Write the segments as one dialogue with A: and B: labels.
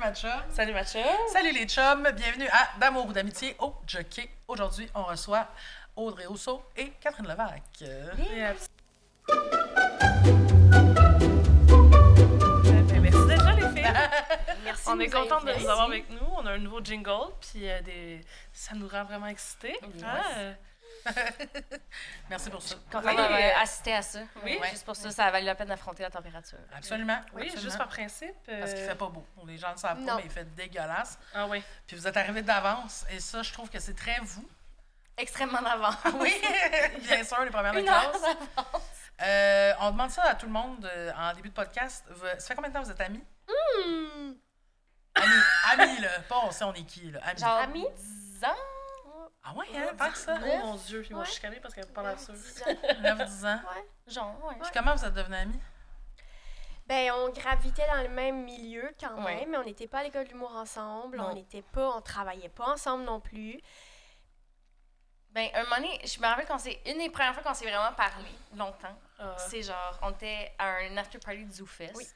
A: Salut Matcha.
B: Salut les chums. Bienvenue à D'amour ou d'amitié au Jockey. Aujourd'hui, on reçoit Audrey Rousseau et Catherine Levac.
A: Yeah. Ben, merci d'être là, les filles.
C: Merci
A: On
C: de
A: est
C: nous
A: contente de
C: inviter.
A: vous avoir avec nous. On a un nouveau jingle, puis euh, des... ça nous rend vraiment excités. Ah, euh,
B: Merci pour ça.
D: Contente
A: Oui.
D: d'avoir euh, assisté à ça.
A: Oui.
D: Ouais, Juste pour ça, ça a valu la peine d'affronter la température.
B: Absolument.
A: oui,
B: absolument.
A: juste par principe. euh,
B: Parce qu'il fait pas beau. Les gens ne le savent pas, mais il fait dégueulasse.
A: Ah oui.
B: Puis vous êtes arrivés d'avance. Et ça, je trouve que c'est très vous.
D: Extrêmement d'avant.
B: Oui, bien sûr, les premières de
D: Une heure
B: classe.
D: d'avance.
B: Euh, on demande ça à tout le monde euh, en début de podcast. Vous- ça fait combien de temps vous êtes amis?
C: Hmm.
B: Amis, amis, là. Pas on sait on est qui, là. Amis.
D: Genre
C: Amis?
D: 10 ans?
B: Ah ouais, hein, tant que ça.
A: Oh mon Dieu, ils m'ont chicané parce qu'elle me parle à ça.
C: 10 ans.
B: 9-10 ans.
C: Ouais.
D: Genre, ouais.
B: Puis comment vous êtes devenus amis?
C: Ben, on gravitait dans le même milieu quand même,
D: Ouais.
C: mais on n'était pas à l'école d'humour ensemble,
D: Non.
C: on n'était pas, on travaillait pas ensemble non plus.
D: Ben, un moment donné, je me rappelle quand c'est une des premières fois qu'on s'est vraiment parlé, longtemps.
A: Ah.
D: C'est genre, on était à un after party du ZooFest.
C: Oui.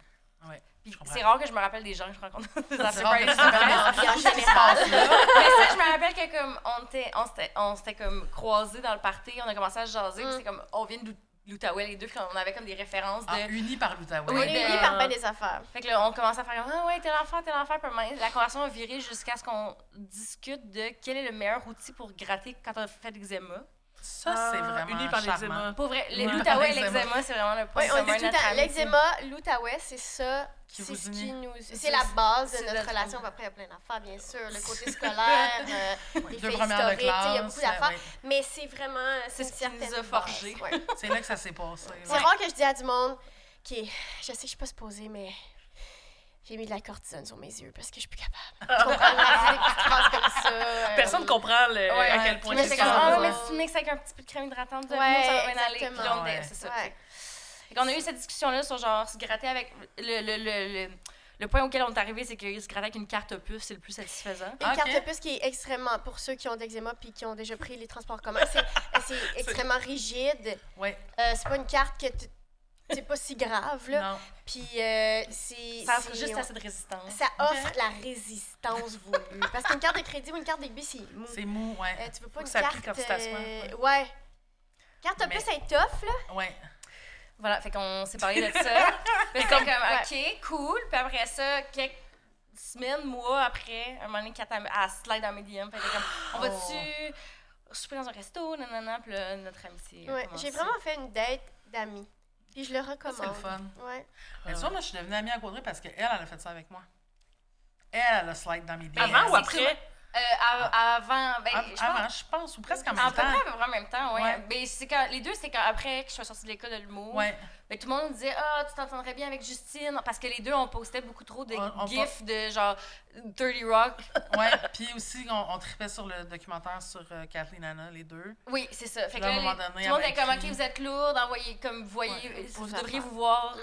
B: Ouais.
D: C'est rare que je me rappelle des gens que je rencontre aux after
B: rare
D: parties
B: que
D: du
B: tu te rappelles
D: ZooFest.
C: Puis en
B: Tout ce qui se
C: général,
B: passe là.
D: Mais ça, je me rappelle que comme on était, on s'était, on s'était comme croisés dans le party, on a commencé à se jaser,
C: Mm.
D: c'est comme on vient de Lou- l'Outaouais les deux, puis on avait comme des références de.
B: Ah, unis par l'Outaouais.
D: Oui,
C: est
D: ben,
C: unis par ben des affaires.
D: Fait que là, on commence à faire comme ah ouais, tel enfant, tel enfant, puis la conversation a viré jusqu'à ce qu'on discute de quel est le meilleur outil pour gratter quand on fait de l'eczéma.
B: Ça, c'est
A: Ah,
B: vraiment
A: unis par l'eczéma.
D: Pour vrai,
A: Ouais.
D: l'Outaouais et
B: L'eczéma.
D: c'est vraiment le point
C: Oui, on tout l'eczéma, l'Outaouais, c'est ça,
B: Qui
C: c'est
B: vous
C: ce qui nous...
D: C'est
C: C'est la base de
D: c'est
C: notre relation. Après, il y a plein d'affaires, bien sûr, le côté scolaire, euh, les
B: Deux
C: faits historiques, il y a beaucoup d'affaires.
B: ouais.
C: Mais c'est vraiment...
D: C'est
C: une
D: ce qui nous a
C: base,
D: forgés.
C: ouais.
B: C'est là que ça s'est passé.
C: C'est rare que je dis à du monde qui je sais que je suis pas supposée, mais j'ai mis de la cortisone sur mes yeux parce que je suis plus capable. Tu comprends? Phrases comme ça. euh,
A: Personne comprend le-
D: Ouais,
A: à
B: ouais.
A: quel point c'est
D: c'est comme,
B: ça,
D: ah, mais si tu mixes avec un petit peu de crème hydratante de
C: Ouais,
D: nous, ça va bien aller. Puis là, on
C: exactement.
D: était-
B: Ouais.
D: c'est ça.
C: Ouais.
D: Fait qu'on a eu cette discussion-là sur genre se gratter avec. Le, le, le, le, le point auquel on est arrivé, c'est que se gratter avec une carte opus, c'est le plus satisfaisant.
C: Une
B: Ok.
C: carte puce qui est extrêmement, pour ceux qui ont d'eczéma puis qui ont déjà pris les transports communs, c'est, c'est extrêmement rigide.
B: Ouais.
C: Euh, c'est pas une carte que tu- c'est pas si grave, là.
B: Non.
C: Puis euh, c'est.
D: Ça offre
C: c'est-
D: juste assez de résistance.
C: Ça offre la résistance voulue. Parce qu'une carte de crédit ou une carte d'exbi, c'est mou.
B: C'est mou, ouais.
C: Euh, tu veux pas
A: Faut
C: une
A: que ça
C: carte.
A: quand tu t'assois,
C: euh, ouais. Carte
B: Mais-
C: opus est tough, là.
B: Ouais.
D: Voilà, fait qu'on s'est parlé de ça. Puis c'est comme, ok, cool. Puis après ça, quelques semaines, mois après, un moment donné, Kat, elle slide dans mes DM. Fait comme, on va-tu souper dans un resto, nanana, puis là, notre amitié.
C: Ouais. J'ai vraiment fait une date d'amis. Puis je le recommande.
B: c'est le fun.
C: Ouais.
B: Mais tu vois, moi, je suis devenue amie à Audrey parce qu'elle, elle a fait ça avec moi. Elle, elle a slide dans mes DM.
A: Avant ou après?
D: Euh, av- avant, ben, je pense-
B: Avant, je pense, ou presque en
D: À
B: même
D: peu près
B: temps.
D: à peu près en même temps, ouais.
B: Ouais.
D: Mais c'est quand, les deux, c'est quand après que je suis sortie de l'école de l'humour.
B: Ouais.
D: Ben, tout le monde disait Ah, tu t'entendrais bien avec Justine. Parce que les deux, on postait beaucoup trop de
B: On- on
D: gifs de genre 30 Rock.
B: Ouais. Puis aussi, on, on tripait sur le documentaire sur euh, Kathleen Anna, les deux.
D: Oui, c'est ça. Fait que
B: Là, à un moment donné,
D: tout le monde était comme Ok, vous êtes lourd, envoyez, comme vous voyez,
C: Ouais,
D: vous devriez vous voir.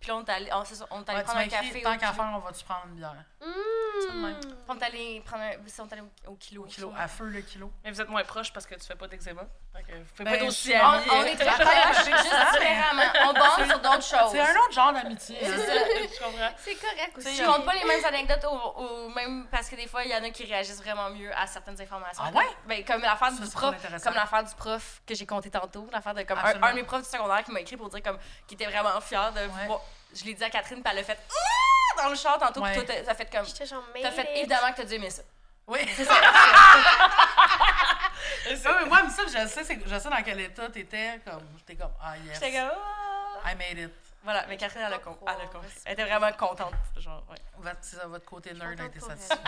D: Puis là, on est allé, on, ça, on est allé
B: Ouais,
D: prendre un
B: écrit,
D: café.
B: tant
D: au
B: qu'à
D: kilo.
B: faire, on va-tu prendre une bière?
D: Ça de même.
C: Mmh.
D: On est allé prendre un, on est allé au, au kilo.
B: Au kilo, à feu le kilo.
A: Mais vous êtes moins proches parce que tu fais pas d'eczéma. Fait que vous pouvez
B: Ben,
A: pas être aussi
B: je-
D: On,
A: amis.
D: on
A: euh.
D: est très proches. On
B: C'est un autre genre d'amitié.
D: C'est ça.
A: Je comprends.
C: C'est correct aussi.
D: Je compte pas les mêmes anecdotes au, au même parce que des fois il y en a qui réagissent vraiment mieux à certaines informations.
B: Ah ouais?
D: Ben, comme l'affaire du prof, comme l'affaire du prof que j'ai compté tantôt, l'affaire de comme un, de mes profs du secondaire qui m'a écrit pour dire comme qu'il était vraiment fier de
B: Ouais.
D: voir- Je l'ai dit à Catherine puis elle a fait Ah! dans le char tantôt puis
B: Ouais.
D: toi t'as fait comme
C: J'étais genre,
D: t'as fait évidemment que t'as dû aimer ça.
B: Oui.
D: C'est ça.
B: Ouais, mais moi, ça, je sais, je sais dans quel état t'étais. Comme, j'étais comme, ah yes,
D: J'étais comme Ah!
B: I made it.
D: Voilà, mais Catherine elle a, con- elle compris. Elle était vraiment contente, genre ouais.
B: Votre- C'est ça, votre côté nerd a été satisfait.
C: Ouais.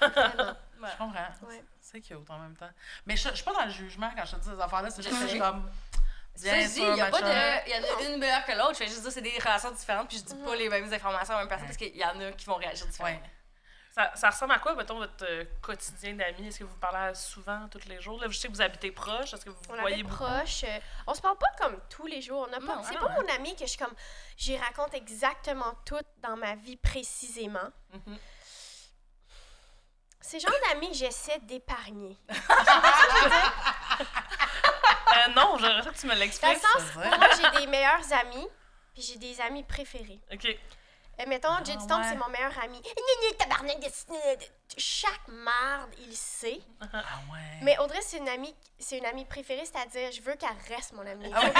B: Je comprends.
C: Ouais.
B: C'est cute en même temps. Mais je, je suis pas dans le jugement quand je te dis ces affaires-là. C'est juste que je suis comme. Sûr,
D: il y a pas de. Il y en a une meilleure que l'autre. Je fais juste dire, c'est des relations différentes, puis je dis pas les mêmes informations à la même personne
B: Ouais.
D: parce qu'il y en a qui vont réagir différemment.
A: Ça, ça ressemble à quoi, mettons, votre euh, quotidien d'amis? Est-ce que vous parlez souvent, tous les jours? Là, je sais que vous habitez proche. Est-ce que vous
C: On
A: voyez beaucoup?
C: proche. euh, on se parle pas comme tous les jours. On a pas,
D: Non,
C: c'est pas
A: non,
C: mon ami que je suis comme. J'y raconte exactement tout dans ma vie précisément.
A: Mhm.
C: C'est le genre d'amis que j'essaie d'épargner.
A: Euh, non, j'aimerais que tu me
C: Dans le
A: l'expliques.
C: sens, moi, j'ai des meilleurs amis, puis j'ai des amis préférés.
A: OK.
C: Euh, mettons, du Temple,
B: ouais.
C: c'est mon meilleur ami. Tabarnak de- Chaque marde, il sait.
B: Ah ouais.
C: Mais Audrey, c'est une amie, c'est une amie préférée, c'est-à-dire, je veux qu'elle reste mon amie.
B: Ah
C: Je je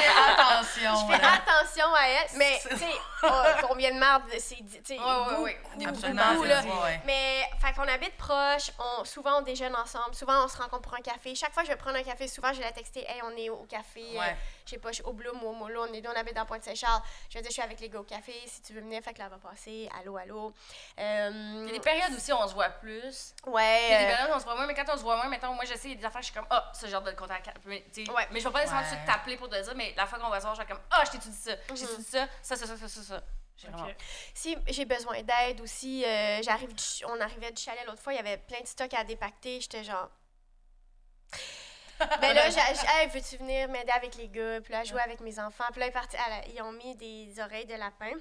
B: Fais
C: veux qu'elle-
B: attention.
C: je fais attention à elle. Mais, tu sais, oh, combien de marde, c'est, tu sais,
D: Ouais, ouais,
C: beaucoup,
D: ouais.
C: beaucoup,
B: Absolument,
C: beaucoup, là.
B: dit, ouais.
C: Mais, fait qu'on habite proche, on, souvent on déjeune ensemble, souvent on se rencontre pour un café. Chaque fois que je vais prendre un café, souvent je vais la texter, hey, on est au café, euh,
B: Ouais.
C: je sais pas, je suis au Bloom ou au Molo, on est deux, on habite dans Pointe-Saint-Charles. Je vais dire, je suis avec les gars au café, si tu veux venir, fait que là, on va passer, allô, allô. Euh,
D: Il y a des périodes aussi où on se voit plus.
C: ouais.
D: Où on se voit moins, mais quand on se voit moins, mettons, moi je sais, il y a des affaires, je suis comme, ah, ce genre de contact. Mais,
C: Ouais.
D: mais je vais pas nécessairement tout de
B: Ouais.
D: suite t'appeler pour te dire, mais la fois qu'on va se voir, je suis comme, ah, je dit ça,
C: Mhm.
D: dit ça, ça, ça, ça, ça, ça, vraiment.
C: Si j'ai besoin d'aide aussi, euh, j'arrive on arrivait du chalet l'autre fois, il y avait plein de stocks à dépacter, j'étais genre. ben là, j'ai hey, veux-tu venir m'aider avec les gars? Puis là, jouer avec mes enfants. Puis là, ils, la- ils ont mis des oreilles de lapin.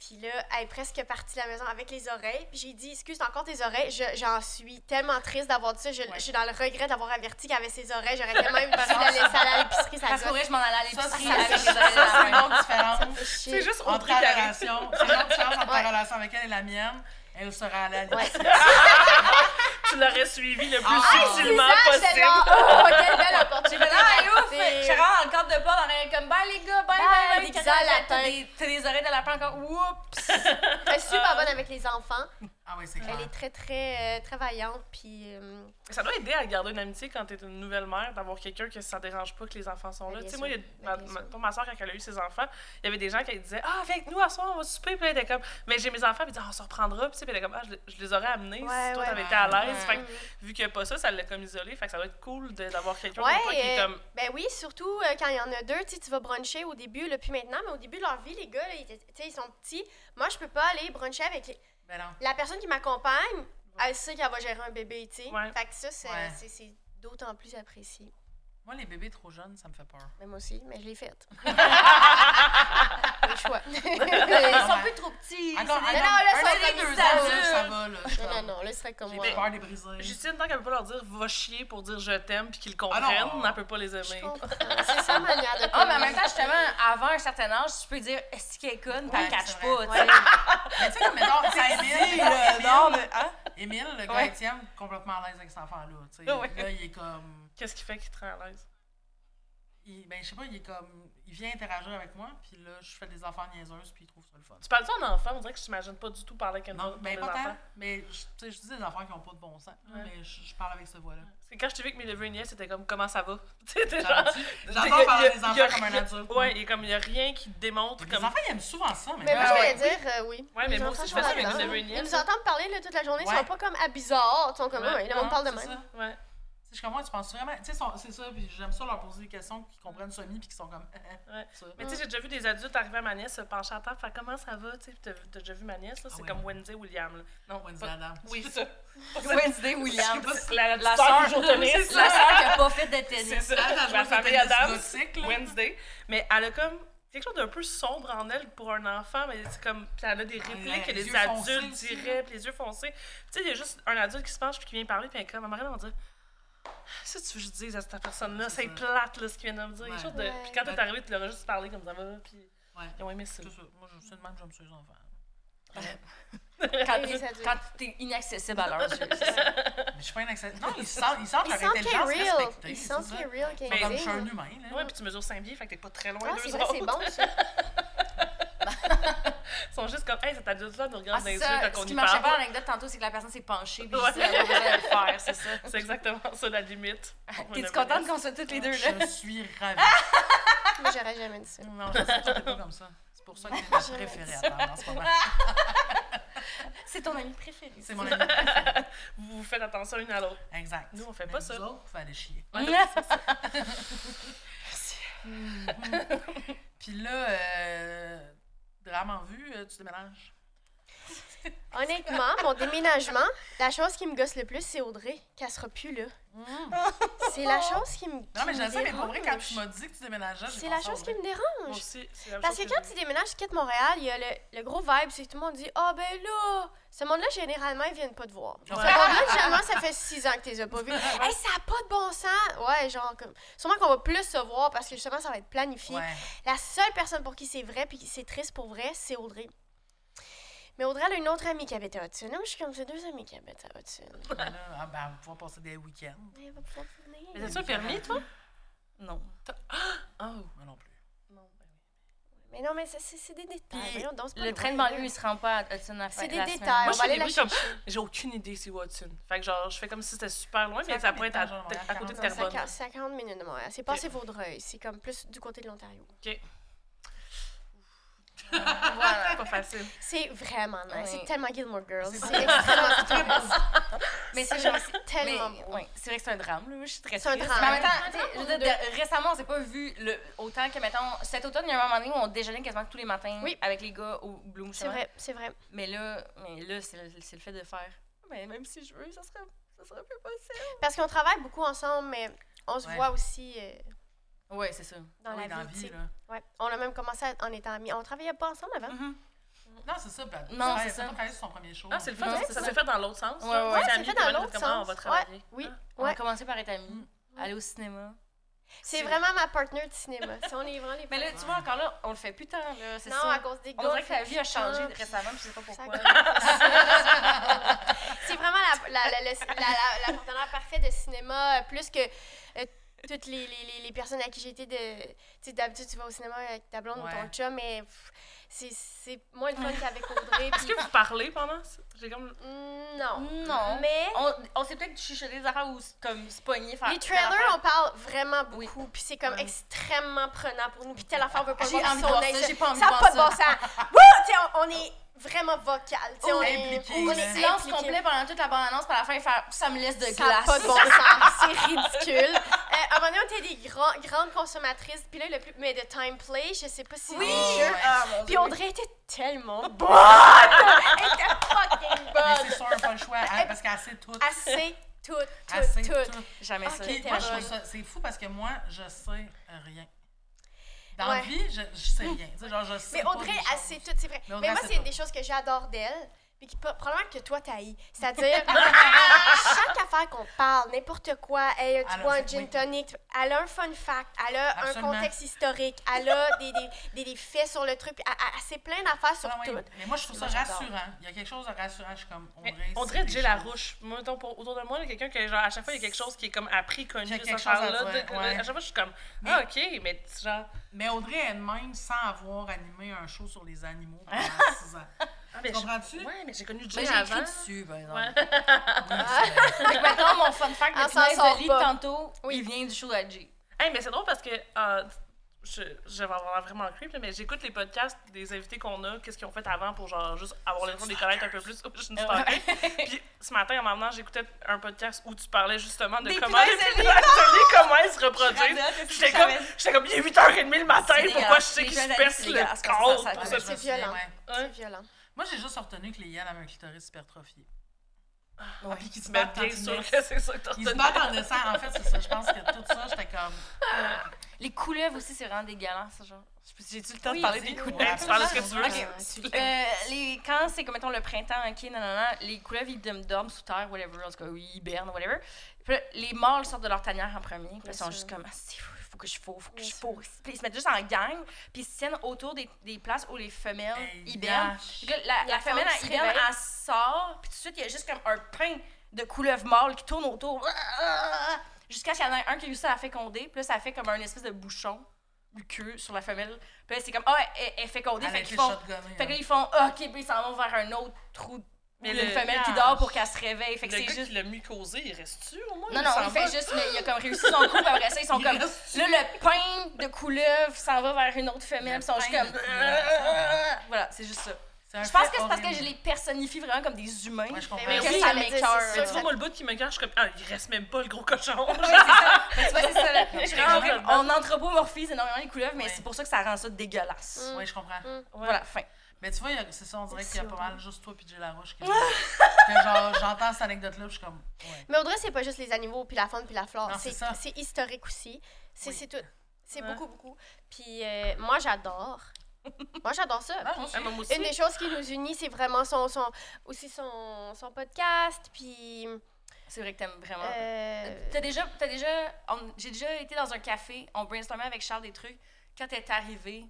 C: Puis là, elle est presque partie de la maison avec les oreilles. Puis j'ai dit, excuse, t'as encore tes oreilles. Je- J'en suis tellement triste d'avoir dit ça. Je, je suis dans le regret d'avoir averti qu'elle avait ses oreilles. J'aurais tellement aimé dû la laisser aller à l'épicerie. Ça
D: vrai,
C: gosse.
D: je m'en allais à
B: Ça,
D: l'épicerie
B: ça,
D: avec
B: ça,
D: les oreilles de
B: ça, c'est une autre différence.
C: Ça fait chier.
A: C'est juste
B: Entre ta relation, c'est une autre différence entre
C: Ouais.
B: ta relation avec elle et la mienne. Elle sera allée à
C: Ouais.
A: Tu l'aurais suivi le plus
B: Ah,
A: subtilement possible.
C: genre, oh, quelle belle
D: J'ai
C: opportunité.
D: fait, ah, ouf! Je rentre dans le cadre de porte, on est comme, bye les gars, bye,
C: Bye,
D: bye, bye. elle. T'as des, t'as des oreilles de lapin encore, oups!
C: Elle est super bonne avec les enfants.
B: Ah oui, c'est clair.
C: Elle est très, très, euh, très vaillante. Puis, euh,
A: Ça doit aider à garder une amitié quand t'es une nouvelle mère, d'avoir quelqu'un que ça dérange pas que les enfants sont là.
C: Ben,
A: Tu sais, moi, il y a-
C: sûr.
A: ma,
C: Ben,
A: ma, pour ma soeur, quand elle a eu ses enfants, il y avait des gens qui disaient Ah, viens avec nous à soir, on va souper. Puis elle était comme Mais j'ai mes enfants, puis ils disaient Ah, on se reprendra. Puis tu sais, puis elle était comme Ah, je, les- je les aurais amenés
C: Ouais,
A: si toi
C: ouais.
A: t'avais été à l'aise.
D: Ouais.
A: Fait que, vu qu'il n'y a pas ça, ça l'a comme isolé. Fait que ça doit être cool d'avoir quelqu'un
C: Ouais,
A: qui est comme.
C: ben oui, surtout euh, quand il y en a deux, tu vas bruncher au début, là, puis maintenant, mais au début de leur vie, les gars, là, ils, sont petits. Moi, je peux pas aller bruncher avec les-
B: Ben non.
C: la personne qui m'accompagne. Elle sait qu'elle va gérer un bébé, tu sais.
A: Ouais.
C: Fait que ça, c'est
B: Ouais.
C: c'est- c'est d'autant plus apprécié.
B: Moi, les bébés trop jeunes, ça me fait peur.
C: Mais moi aussi, mais je l'ai faite. le choix.
D: Ils sont plus trop petits.
B: Encore,
D: des-
C: non, là, ça, des
B: deux ans, ça va, là.
C: non, non, non, là, ce serait comme
B: J'ai
C: moi.
B: peur des brisés.
A: Justine, tant qu'elle peut pas leur dire va chier pour dire je t'aime puis qu'ils le
B: Ah
A: comprennent,
B: non.
A: elle peut pas les aimer.
C: C'est sa manière de
D: Ah, mais en même temps, justement, avant un certain âge, tu peux dire est-ce qu'elle est conne, puis
B: Ouais,
D: elle cache
B: c'est
D: pas,
B: vrai.
D: tu sais.
B: Mais tu sais, comme mettons, sais, Émile,
D: Non, mais. Hein?
B: Émile, le gars complètement à l'aise avec cet enfant-là. tu sais.
A: Ouais.
B: Là, il est comme.
A: Qu'est-ce qui fait qu'il te rend à l'aise?
B: Il, ben, je sais pas, il est comme. Il vient interagir avec moi, puis là, je fais des affaires niaiseuses, puis il trouve ça le fun.
A: Tu parles-tu en enfant? On dirait que je t'imagine pas du tout parler avec
B: Non,
A: autre
B: ben
A: des
B: pas
A: enfants.
B: tant. Mais je, tu sais, je dis des affaires qui ont pas de bon sens. là,
A: Ouais.
B: Mais je, je parle avec cette voix-là.
A: C'est quand je t'ai vu avec mes neveux et c'était comme comment ça va?
B: J'adore parler des
A: y a
B: enfants comme un adulte.
A: Ouais, il est comme il y a rien qui démontre
B: Les
A: comme.
B: enfants, ils aiment souvent ça, mais.
C: Mais moi, je voulais dire, euh, oui.
A: Ouais, mais
C: Les
A: moi
C: enfants
A: aussi, je fais ça avec mes neveux et nièces.
C: Ils nous entendent parler là, toute la journée, ils sont pas comme à bizarre. Ils sont comme,
A: Ouais.
C: monde
B: Non,
C: parle de même.
A: Ouais.
B: Tu sais, je comprends, tu penses vraiment. Tu sais, c'est ça, puis j'aime ça leur poser des questions qui comprennent semi, puis qui sont comme.
A: Ouais.
B: ça.
A: Mais tu sais, j'ai déjà vu des adultes arriver à ma nièce, se pencher à table, faire comment ça va, tu sais, puis t'as déjà vu ma nièce, là,
B: Ah
A: c'est
B: ouais.
A: comme Wednesday William, là. Non,
B: Wednesday
A: pas-
B: Adams.
A: Oui, ça.
D: Wednesday Williams.
A: La,
D: La
A: sœur
D: sœur
A: du jour tennis,
D: C'est
A: là.
D: la sœur qui a pas fait de
A: C'est
D: tennis.
A: ça,
B: Elle, elle
A: la famille
B: là.
A: Wednesday. Mais elle a comme quelque chose d'un peu sombre en elle pour un enfant, mais c'est comme. Puis elle a des répliques que
B: les
A: adultes diraient, puis les yeux foncés. Tu sais, il y a juste un adulte qui se penche puis qui vient parler, puis elle est comme, maman, on va dire. Ça, tu veux que je dise à cette personne-là,
B: C'est
A: plate, là, ce qu'il vient de me dire.
B: Ouais.
A: De-
C: Ouais.
A: Puis quand t'es arrivé, tu leur as juste parlé comme ça va, puis
B: Ouais.
A: ils ont aimé ça.
B: Moi, je suis de même, j'aime ça, les enfants.
D: Quand, quand t'es inaccessible à leurs yeux. c'est ça.
B: Mais je suis pas inaccessible. Non, ils sentent, ils sentent
C: Ils
B: leur
C: sentent qu'il est
B: intelligence
C: real.
B: respectée.
C: Ils sentent qu'il est real, qu'il est
A: Mais
B: Comme je suis un humain, là.
A: Ouais, puis tu mesures 5 pieds, fait que t'es pas très loin
C: Ah,
A: d'eux
C: c'est vrai, c'est
A: autres.
C: bon, ça.
A: Ils sont juste comme, hey, cet adulte-là nous
D: Ah,
A: regarde dans
D: c'est
A: les yeux quand on
D: Ce qui
A: y
D: marchait pas
A: parle.
D: l'anecdote tantôt, c'est que la personne s'est penchée, puis
A: Ouais.
D: elle le faire, c'est ça.
A: C'est exactement ça la limite.
D: T'es-tu contente qu'on soit toutes les deux là?
B: Je suis ravie.
C: Moi, j'aurais jamais dit ça.
B: Non, je sais pas comme ça. C'est pour ça que t'es ma préférée à en ce moment.
D: C'est ton ami préféré.
B: C'est mon ami préféré.
A: Vous vous faites attention une à l'autre.
B: Exact.
A: Nous, on fait
B: Mais
A: pas
B: vous
A: ça.
B: autres, vous pouvez aller chier. Puis là, euh, drame en vue, euh, tu déménages.
C: Honnêtement, mon déménagement, la chose qui me gosse le plus, c'est Audrey, qu'elle sera plus là. C'est la chose qui me.
B: Non, mais je sais, mais pour vrai, quand tu m'as dit que tu déménageais, j'ai
C: C'est la chose qui me dérange.
A: aussi, la
C: Parce que quand tu déménages, tu quittes Montréal, il y a le, le gros vibe, c'est que tout le monde dit Ah, ben là, ce monde-là, généralement, ils viennent pas te voir. Ce monde-là, généralement, ça fait six ans que tu les as pas vus. hey, ça a pas de bon sens. Ouais, genre, comme. Sûrement qu'on va plus se voir parce que justement, ça va être planifié.
B: Ouais.
C: La seule personne pour qui c'est vrai puis qui c'est triste pour vrai, c'est Audrey. Mais Audrey, elle a une autre amie qui habite à Hudson. Moi, je suis comme, c'est deux amis qui habitent à Hudson.
B: Ben ah, ben, on va pouvoir passer des week-ends.
C: Elle va pouvoir venir.
A: Mais t'as-tu un permis, toi?
D: Non.
A: Oh.
B: Moi non plus.
A: Non, ben oui.
C: Mais non, mais ça, c'est c'est des détails.
D: Puis,
C: Voyons donc, c'est pas
D: Le train de banlieue,
C: là.
D: il se rend pas à Hudson à la fin
C: C'est
D: de
C: des
D: la
C: détails. on
A: Moi,
C: va
A: je
C: aller la
A: bruits comme. J'ai aucune idée c'est Watson. Fait que genre, je fais comme si c'était super loin,
B: C'est
A: mais ça pourrait être à, côté de? Terrebonne.
C: 50, 50 minutes de Montréal. C'est passé Vaudreuil. C'est comme plus du côté de l'Ontario.
A: Ok.
D: Voilà.
A: Pas facile.
C: C'est vraiment nice.
D: Oui.
C: C'est tellement Gilmore Girls.
B: C'est
C: C'est extrêmement.
D: Mais
C: C'est tellement
D: Mais,
C: beau.
D: ouais, c'est vrai que c'est un drame, là. Je suis très
C: C'est un
D: triste.
C: drame.
D: Mais en même temps, je veux dire, récemment, on s'est pas vu le, autant que, mettons, cet automne, il y a un moment donné où on déjeunait quasiment tous les matins
C: Oui.
D: avec les gars au Bloom.
C: C'est vrai, c'est vrai.
D: Mais là, mais là c'est le, c'est le fait de faire. Mais même si je veux, ça serait, ça serait plus possible.
C: Parce qu'on travaille beaucoup ensemble, mais on se
B: Ouais.
C: voit aussi euh,
D: Ouais, c'est ça.
C: dans
B: oui,
C: la
B: dans
C: vie.
B: là.
C: Ouais. On a même commencé à- en étant amis. On travaillait pas ensemble avant.
D: Mhm.
B: Non, c'est ça. Ben,
D: Non, c'est
B: ça. sur son premier show.
A: Ah, c'est le fun.
D: Ouais,
A: ça
D: c'est
A: s'est fait dans l'autre sens.
D: Ouais, ouais,
A: C'est
C: Ouais, c'est
A: amis,
C: fait dans l'autre
A: comment
C: sens.
A: on va
C: Ouais,
A: travailler?
C: oui.
A: Ah.
D: On a
C: Ouais.
D: commencé par être amis,
B: Mm.
D: aller au cinéma.
C: C'est vraiment ma partner de cinéma. Si on est vraiment les
D: Mais là, tu vois, encore là, on le fait plus tant, là. C'est
C: Non,
D: ça.
C: à cause des
D: On
C: gars.
D: dirait que la vie a
C: fait
D: changé récemment, je sais pas pourquoi.
C: C'est vraiment la, la, la, le- la, la- la partenaire parfaite de cinéma, euh, plus que euh, toutes les, les, les, les personnes à qui j'ai été de. Tu sais, d'habitude, tu vas au cinéma avec ta blonde
B: Ouais.
C: ou ton chum, mais pff, c'est c'est moins le fun qu'avec Audrey.
A: Est-ce que vous parlez pendant ça? J'ai comme.
C: Mm, Non.
D: Non.
C: Mais.
D: On, on s'est peut-être chuchoté des affaires ou comme se pogner, faire.
C: Les trailers, on parle vraiment
D: Oui.
C: beaucoup, puis c'est comme
A: Ouais.
C: extrêmement prenant pour nous, puis telle affaire veut pas voir,
D: envie
C: puis
D: de
C: son
D: j'ai pas envie
C: ça
D: de
C: a
D: voir
C: pas de bon
D: ça.
C: sens. Wouh! Tu sais, on, on est vraiment vocal, tu sais, on est
B: impliqué,
C: on
D: Silence
C: impliqué.
D: complet pendant toute la bande-annonce, à la fin, faire ça me laisse de
C: Ça
D: glace.
C: n'a pas de bon sens, c'est ridicule. Euh, à un moment donné, on était des grands, grandes consommatrices, puis là, le plus, mais de time play, je sais pas si
D: Oui! Ah,
C: Puis
D: Dieu.
C: Audrey était tellement bonne! Elle était fucking
B: Mais c'est sûr, pas le choix. hein, parce qu'elle sait tout.
C: Assez, tout, tout,
B: Assez
C: tout.
B: tout.
D: Jamais ça.
B: Moi, je trouve ça, c'est fou parce que moi, je sais rien. Dans
C: Ouais.
B: la vie, je, je sais rien. Tu sais, genre, je sais
C: Mais Audrey, elle sait tout, c'est vrai.
B: Mais
C: Mais, moi, c'est une des choses que j'adore d'elle, puis qui peut- probablement que toi t'haïs. C'est-à-dire, chaque affaire qu'on parle, n'importe quoi, hey, tu
B: Elle a
C: bois un gin
B: oui.
C: tonic, elle a un fun fact, elle a
B: Absolument.
C: un contexte historique, elle a des, des, des, des faits sur le truc, elle, sait plein d'affaires sur
B: Ah oui,
C: tout.
B: Mais moi, je trouve ça
C: Moi,
B: rassurant. Il y a quelque chose de rassurant. Je suis comme,
A: on
B: c'est
A: dirait
B: des
A: Jay la
B: choses.
A: rouche. Moi, mettons, pour- autour de moi, il y a quelqu'un qui, genre, à chaque fois, il y a quelque chose qui est comme appris, connu, cette
B: à
A: affaire-là.
B: dire,
A: de-
B: ouais.
A: À chaque fois, je suis comme,
B: Mais-
A: ah, ok, mais genre.
B: Mais Audrey elle-même, sans avoir animé un show sur les animaux pendant six ans.
A: Ah, mais
B: Tu comprends-tu?
A: Ouais, mais j'ai connu
D: Mais
A: Jay
D: j'ai
A: avant.
D: écrit dessus, par exemple.
A: Ouais.
B: Oui,
D: maintenant, mon fun fact
C: Elle
D: de
C: sort
D: de lit tantôt,
C: Oui.
D: il vient du show de Jay.
A: Hey, mais c'est drôle parce que euh, je, je vais avoir vraiment creep, mais j'écoute les podcasts des invités qu'on a, qu'est-ce qu'ils ont fait avant pour genre juste avoir l'impression de les connaître un peu plus. Je stalker. Puis ce matin, en m'emmenant, j'écoutais un podcast où tu parlais justement de
D: Des
A: comment les comment elles se reproduisent. J'étais comme, j'étais comme, il est 8h30 le matin, pourquoi je sais qu'ils se percent le corps
C: C'est violent. C'est violent.
B: Moi, j'ai juste retenu que les hyènes avaient un clitoris hypertrophié.
D: Ouais.
B: Puis qu'ils se battent
A: bien
B: ils
A: sûr que c'est ça que t'as
B: Ils se battent en naissant. En fait, c'est ça. Je pense que tout ça, j'étais comme.
D: Les couleuvres aussi, c'est vraiment dégueulasse, genre. J'ai-tu le temps
C: Oui,
D: de parler des couleuvres?
A: tu parles de ce que tu veux.
D: Euh, les, quand c'est comme mettons le printemps, ok, non, non, non, les couleuvres ils dorment- sous terre, whatever, en tout cas, ils hibernent, whatever. Puis les mâles sortent de leur tanière en premier, puis ils sont juste comme, ah, c'est fou, que je fous, faut que
C: Bien
D: je
C: sûr.
D: fous. Puis ils se mettent juste en gang, puis ils se tiennent autour des, des places où les femelles hibernent. là, la,
C: La
D: la femelle, elle
C: se
D: hiberne,
C: réveille.
D: elle sort, puis tout de suite, il y a juste comme un pain de couleuvre mâle qui tourne autour. Jusqu'à ce qu'il y en ait un qui réussit à la féconder, puis là, ça fait comme un espèce de bouchon du queue sur la femelle. Puis là, c'est comme, ah, elle, elle fécondée,
B: Elle a
D: fait
B: été
D: qu'ils font.
B: shotgunnée,
D: Fait là. ils font, ah, ok, puis ils s'en vont vers un autre trou.
A: Mais
D: Mais une
A: le-
D: femelle qui dort pour qu'elle se réveille. Fait que
A: Le gars
D: juste.
A: qui l'a mucosé, il reste-tu au moins?
D: Non, non,
A: s'en
D: il fait juste, mais il a comme réussi son coup, après ça, ils sont
B: Il
D: comme.
B: reste-
D: Là, le pain de couleuvre s'en va vers une autre femelle, ils sont juste comme.
B: de.
D: Voilà, c'est juste ça. Je pense que c'est parce que je les personnifie vraiment comme des humains.
B: Ouais, je comprends.
C: Mais
D: que
C: oui,
D: ça
A: Mais
C: sûr
A: tu vois, moi, le bout qui me cache, je suis comme, ah, il reste même pas le gros cochon.
D: Ouais, c'est ça. Mais ça.
A: vraiment-
D: On anthropomorphise énormément les couleuvres, mais c'est pour ça que ça rend ça dégueulasse.
B: Oui, je comprends.
D: Voilà, fin.
B: Mais tu vois, c'est ça, on dirait qu'il y a pas mal juste toi puis Jill Larouche que, que genre, j'entends cette anecdote-là, je suis comme, ouais.
C: Mais Audrey, c'est pas juste les animaux, puis la faune, puis la flore.
B: C'est
C: C'est
B: ça.
C: c'est historique aussi. C'est
B: Oui.
C: c'est tout. C'est
A: Ouais.
C: beaucoup, beaucoup. Puis euh, moi, j'adore. moi, j'adore ça.
B: Ah,
C: Puis une des choses qui nous unit, c'est vraiment son, son, aussi son, son podcast. Puis.
D: C'est vrai que t'aimes vraiment.
C: euh,
D: T'as déjà, t'as déjà, on- j'ai déjà été dans un café, on brainstormait avec Charles des trucs. Quand elle est arrivée,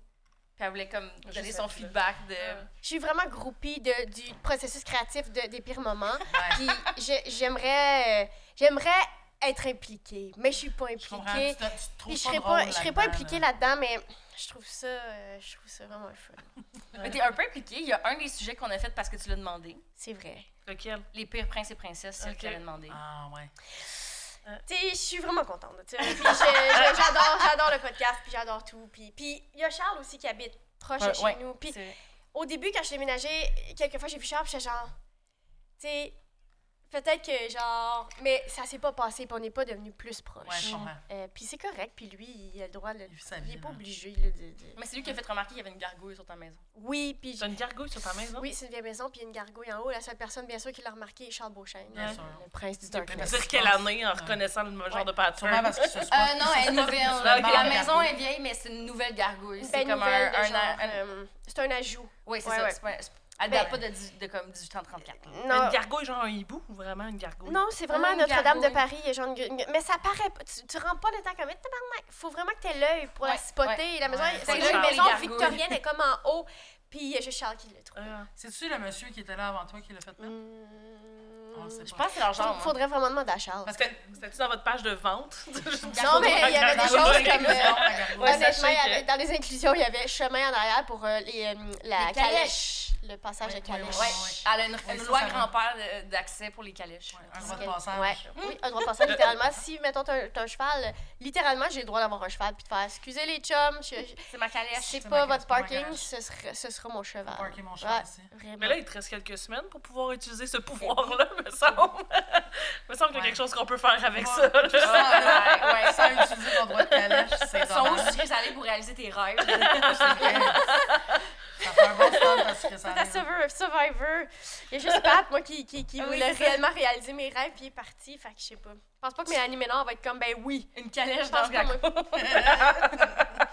D: puis elle voulait comme
A: Je
D: donner son
A: je
D: feedback de.
A: Ouais.
C: Je suis vraiment groupie de, du processus créatif de- des pires moments.
B: Ouais.
C: Puis j'ai- j'aimerais euh, j'aimerais être impliquée, mais je suis pas
B: Je
C: impliquée. Je
B: pas
C: serais pas, je serais pas impliquée
B: là.
C: là-dedans, mais je trouve ça, euh, je trouve ça vraiment fun.
D: Mais t'es un peu impliqué. Il y a un des sujets qu'on a fait parce que tu l'as demandé.
C: C'est vrai.
A: Lequel?
D: Les pires princes et princesses, c'est
A: Ok.
D: que tu l'as demandé.
B: Ah, ouais.
C: Je suis vraiment contente j'adore, j'adore le podcast, puis j'adore tout. Puis il y a Charles aussi qui habite proche de chez nous. Puis au début, quand je déménageais, quelquefois j'ai vu Charles, puis j'étais genre, tu sais, peut-être que genre, mais ça s'est pas passé, puis on n'est pas devenus plus proches.
B: Ouais, je comprends.
C: Euh, puis c'est correct, puis lui, il a le droit de.
B: Il
C: Il
B: vie,
C: est pas
B: là.
C: obligé là, de, de-
D: Mais c'est lui qui a fait remarquer qu'il y avait une gargouille sur ta maison.
C: Oui, puis
A: T'as une gargouille sur ta maison?
C: oui, c'est une vieille maison, puis il y a une gargouille en haut. La seule personne, bien sûr, qui l'a remarqué est Charles Beauchesne,
B: Bien
C: le-
B: sûr.
C: le prince du
A: Tu
C: Darkness.
A: dire quelle année en reconnaissant le genre de
B: Sûrement
A: pattern?
B: parce que ce.
D: Euh, non, elle est nouvelle.
A: Ah, ok.
D: La maison est vieille, mais c'est une nouvelle gargouille. C'est comme
C: nouvelle
D: un.
C: de
D: un-
C: genre,
D: un-
C: euh, c'est un ajout.
D: Oui, c'est
C: Ouais,
D: ça.
C: ouais.
D: c'est pas- c'est- Elle
C: Ben-
D: date pas de, de comme 1834. là.
C: Non,
A: Une gargouille, genre un hibou ou vraiment une gargouille?
C: non c'est vraiment
D: Ah,
C: Notre-Dame de. Paris. il genre une- Mais ça paraît pas. Tu, tu rentres pas le temps comme tabarnak. Faut vraiment que t'aies l'œil pour la spotter.
D: ouais.
C: La maison,
B: Ouais,
C: c'est
A: c'est
C: une maison victorienne, elle est comme en haut. Puis il y a juste Charles qui l'a trouvé.
A: Ah.
B: C'est-tu le monsieur qui était là avant toi qui l'a fait mettre?
C: Mmh.
B: pas.
D: Je pense que c'est leur genre.
C: Faut-
D: moi.
C: Faudrait vraiment demander à Charles.
B: Parce que.
A: C'était-tu dans votre page de vente?
C: Non, mais il y avait des choses comme. euh,
A: Ouais,
C: Honnêtement,
A: sachez
C: il y avait-
A: que-
C: dans les inclusions, il y avait chemin en arrière pour euh, les, euh, la
D: Les
C: calèche. Le passage
B: Oui,
C: de
B: oui,
C: calèche.
B: oui,
D: Ouais, elle a une,
B: Oui,
D: une
B: ça,
D: loi grand-père d'accès pour les calèches.
B: Ouais, un droit de passage.
C: Ouais. Oui, un droit de passage, littéralement. Si, mettons, t'as un, un cheval, littéralement, j'ai le droit d'avoir un cheval puis de faire excusez les chums,
D: C'est ma calèche.
C: c'est
B: c'est
C: pas
B: ma-
C: votre parking, ce sera, ce sera mon cheval.
B: Parker mon cheval
C: vraiment.
A: Mais là, il te reste quelques semaines pour pouvoir utiliser ce pouvoir-là, me semble. me semble qu'il y a quelque chose qu'on peut faire avec
B: Ouais.
A: ça. là.
D: Ouais, ouais.
B: Sans utiliser ton droit de calèche, c'est
D: Ils sont où tu allé pour réaliser tes rêves?
B: Ça fait un bon stand parce que ça.
C: Survivor. Survivor. Il y a juste Pat, moi, qui, qui, qui
D: Ah oui,
C: voulait réellement réaliser mes rêves, puis il est parti. Fait que je sais pas. Je pense pas que Mélanie Ménard va être comme, ben oui.
D: Une calèche dans le.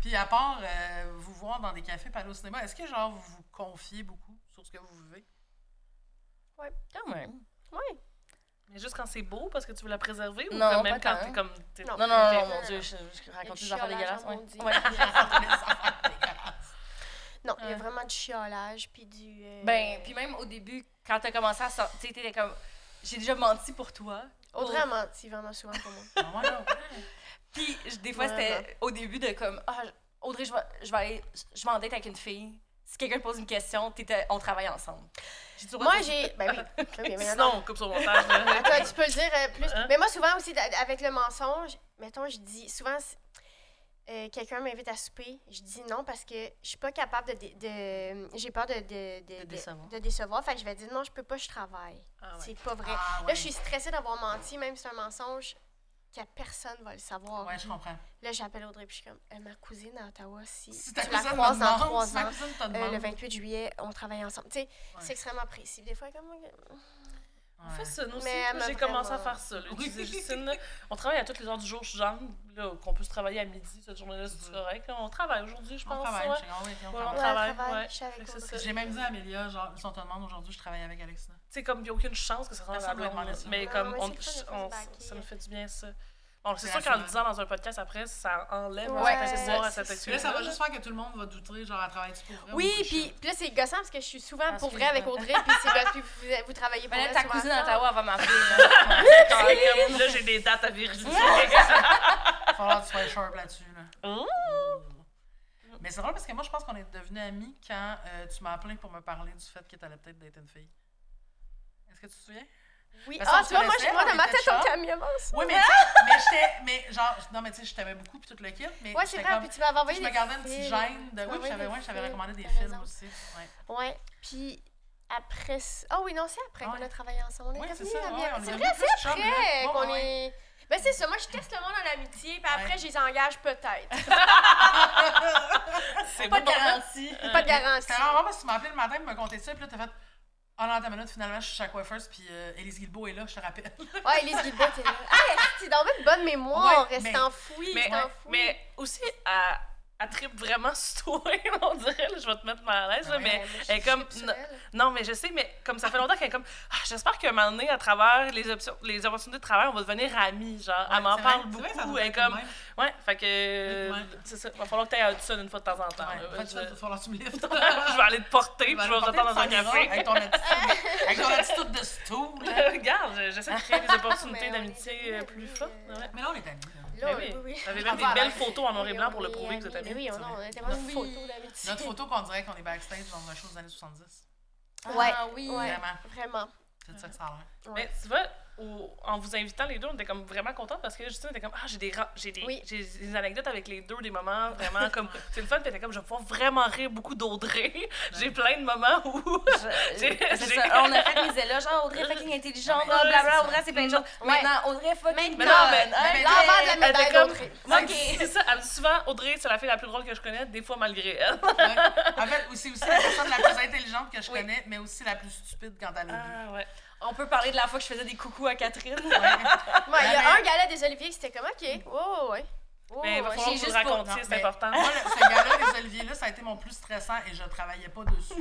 B: Puis à part euh, vous voir dans des cafés, pas aller au cinéma, est-ce que genre vous vous confiez beaucoup sur ce que vous vivez?
D: Quand même.
C: Oui.
A: Mais juste quand c'est beau parce que tu veux la préserver ou
D: Non,
A: comme même quand t'es comme. t'es-
C: Non.
D: Non, non, non, mon Dieu, je, je raconte des affaires dégueulasses. Ouais. Ouais.
C: Non, il y a vraiment du chiolage, puis du... euh,
D: Ben, puis même au début, quand t'as commencé à sortir, tu sais, t'étais comme. J'ai déjà menti pour toi.
C: Audrey a menti vraiment souvent pour moi.
B: Ah.
D: Puis des fois, c'était au début de comme. Ah, Audrey, je vais, je vais aller. Je vais en date avec une fille. Si quelqu'un te pose une question, t'étais- on travaille ensemble.
C: Moi, j'ai... Ben oui. Mais
A: Sinon, on coupe sur montage.
C: Toi, tu peux le dire euh, plus.
A: Hein?
C: Mais moi, souvent aussi, avec le mensonge, mettons, je dis souvent, euh, quelqu'un m'invite à souper, je dis non parce que je suis pas capable de. J'ai peur de, de, de,
D: De décevoir.
C: de décevoir. Fait que je vais dire non, je peux pas, je travaille.
A: Ah ouais.
C: C'est pas vrai.
B: Ah,
C: Là, je suis stressée d'avoir menti, même si c'est un mensonge, que personne va le savoir.
B: Ouais, je comprends.
C: Là, j'appelle Audrey, puis je suis comme, Euh, ma cousine à Ottawa, si,
B: Si ta
C: tu la croises dans trois ans. euh, le 28 juillet, on travaille ensemble. Tu sais,
B: Ouais.
C: c'est extrêmement précis. Des fois, comme.
A: On fait ça, nous aussi. J'ai commencé à faire ça. Là,
B: Oui.
A: utiliser Justine. On travaille à toutes les heures du jour. Je suis genre, là, qu'on peut se travailler à midi, cette journée-là, c'est correct. On travaille aujourd'hui, je
B: On
A: pense.
B: travaille,
A: ouais.
B: je sais, oui, ok, on
A: Ouais, on
B: travaille.
A: travaille,
C: travaille,
A: ouais.
B: J'ai même dit à Amélia, genre, si on te demande aujourd'hui, je travaille avec Alexina.
A: Sais, comme il n'y a aucune chance que ça soit la
B: demander
A: blonde.
B: ça.
A: Mais comme, on, ça me fait du bien, ça. Bon, c'est sûr qu'en le disant dans un podcast après, ça enlève
C: Ouais,
A: un petit pouvoir à
C: c'est
A: cette
C: ça.
B: Puis là, ça va juste faire que tout le monde va douter, genre, à travailler pour vrai. ou
C: Oui, puis, là, c'est gossant parce que je suis souvent
D: Ah,
C: pour vrai avec. Audrey, puis c'est gosse- puis vous, vous travaillez pour
D: Ben là, ta cousine d'Ottawa va m'appeler. là.
A: Là, j'ai des dates à vérifier.
B: Il va falloir que tu sois sharp là-dessus, là. Mais c'est drôle parce que moi, je pense qu'on est devenus amis quand euh, tu m'as appelé pour me parler du fait que tu allais peut-être d'être une fille. Que tu te souviens?
C: Oui, ah, tu vois, moi, je- moi, dans ma tête, on
B: chums.
C: camion avance.
B: Oui, mais mais j'étais. Mais genre, non, mais tu sais, je t'aimais beaucoup, puis tout le kit. Mais
C: Ouais, c'est vrai,
B: comme-
C: puis tu m'avais envoyé
B: je
C: des
B: me gardais une petite
C: films.
B: gêne de. Oui, puis j'avais
C: films,
B: recommandé des films
C: raison.
B: aussi. Ouais.
C: Ouais, puis après... ça- Ah oui, non, c'est après
B: Ouais.
C: qu'on a travaillé ensemble. On est
B: Ouais, c'est
C: devenus
B: ça,
C: amis. c'est vrai, c'est après
B: Ouais,
C: qu'on est... Ben, c'est ça. Moi, je teste le monde en amitié, puis après, je les engage peut-être.
A: C'est
D: Pas de garantie.
C: Pas de garantie.
B: C'était vraiment parce que tu m'as appelé le matin me conter ça, puis là, t'as fait. Ah non, ta minute, finalement, je suis chez coiffeuse, puis euh, Élise Guilbeault est là, je te rappelle.
C: Ouais, Elise Guilbeault, t'es là. Ah, c'est dans une bonne mémoire.
B: Ouais,
C: Reste
B: mais-
C: enfoui,
A: Mais,
C: enfoui.
A: mais aussi, elle, elle tripe vraiment sur toi, on dirait. là, je vais te mettre mal à l'aise,
B: Ouais,
A: mais
C: Ouais,
A: elle est comme. non, mais je sais, mais comme ça fait longtemps qu'elle est comme. Ah, J'espère qu'à un moment donné, à travers les, options, les opportunités de travail, on va devenir amis. Genre, elle m'en parle
B: vrai, vrai,
A: beaucoup.
B: doit
A: Elle est comme.
B: même.
A: Ouais, fait que.
B: Ouais.
A: C'est ça. Va falloir que tu ailles à Hudson une fois de temps en temps.
B: Ouais,
A: là. je,
B: il va falloir que tu me liftes.
A: je vais aller te porter, puis je vais retourner dans un café.
B: Avec ton attitude, de stool. là.
A: Regarde, je- j'essaie de créer des opportunités d'amitié euh, plus fortes.
C: euh,
A: Ouais.
B: Mais là, on est amis. Là.
A: Oui.
C: oui, oui.
A: Vous avez
B: Ah,
A: même des
B: bah,
A: belles photos en noir et blanc pour le prouver que vous êtes
C: amis. Oui, on, a tellement de photos d'amitié.
B: Notre photo qu'on dirait qu'on est backstage dans un show des années 70.
C: Ouais.
D: Ah oui.
C: Ouais.
B: Vraiment.
C: Vraiment.
B: C'est ça que ça a l'air.
A: Mais tu vois, au- en vous invitant les deux, on était comme vraiment contents parce que Justine était comme Ah, j'ai des, j'ai des,
C: Oui.
A: j'ai des anecdotes avec les deux, des moments vraiment comme. C'est le fun, puis était comme Je vais pouvoir vraiment rire beaucoup d'Audrey. J'ai plein de moments où.
D: Je-
A: J'ai-
D: c'est
A: j'ai-
D: ça, on a fait mes éloges, genre Audrey fucking intelligente,
B: Ouais,
D: blablabla,
B: c'est ça.
D: Audrey c'est plein de choses.
C: Ouais.
D: Maintenant, Audrey fucking
C: Maintenant,
A: non, mais-
D: conne.
B: mais-
D: Hey,
C: L'envers de la
A: Elle était
C: médaille
A: comme-
C: d'Audrey.
A: Moi,
D: Ok.
A: c'est ça, elle dit souvent Audrey, c'est la fille la plus drôle que je connais, des fois malgré elle.
B: Ouais. En fait, c'est aussi la personne la plus intelligente que je
D: Oui.
B: connais, mais aussi la plus stupide quand elle a vu.
A: Ah, ouais.
D: On peut parler de la fois que je faisais des coucous à Catherine.
C: Ouais, il y a
B: Mais-
C: un gala des Oliviers qui c'était comme, OK, ouais, ouais, ouais. Ouais,
A: Mais il va
C: ouais.
A: falloir que vous racontiez, c'est
B: mais-
A: important.
B: Moi, le- ce gars-là, les Oliviers-là, ça a été mon plus stressant et je travaillais pas dessus.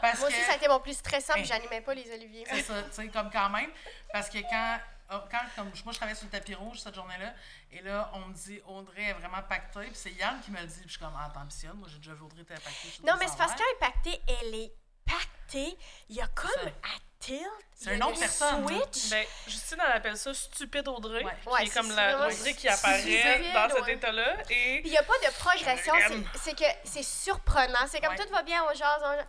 B: Parce
C: Moi
B: que.
C: aussi, ça a été mon plus stressant, puis
B: Hey.
C: j'animais pas les Oliviers.
B: C'est ça, tu sais, comme quand même. Parce que quand, oh, quand comme, moi, je travaillais sur le tapis rouge cette journée-là, et là, on me dit Audrey est vraiment pactée, puis c'est Yann qui me le dit, puis je suis comme, ah, t'ambitionnes, moi j'ai déjà vu Audrey être pactée.
C: Non, mais c'est parce qu'elle est pactée, elle est pactée. Il y a comme à tilt.
B: C'est une autre personne, là.
C: Switch.
A: Ben, Justine, elle appelle ça stupide Audrey.
B: Ouais.
A: Qui
C: Ouais,
A: est comme
C: c'est
A: la
C: vraiment
A: Audrey qui
C: stupide,
A: apparaît dans cet
C: ouais.
A: état-là. Et.
C: Puis il n'y a pas de progression, c'est- c'est que c'est surprenant. C'est comme
B: Ouais.
C: tout va bien, on jase.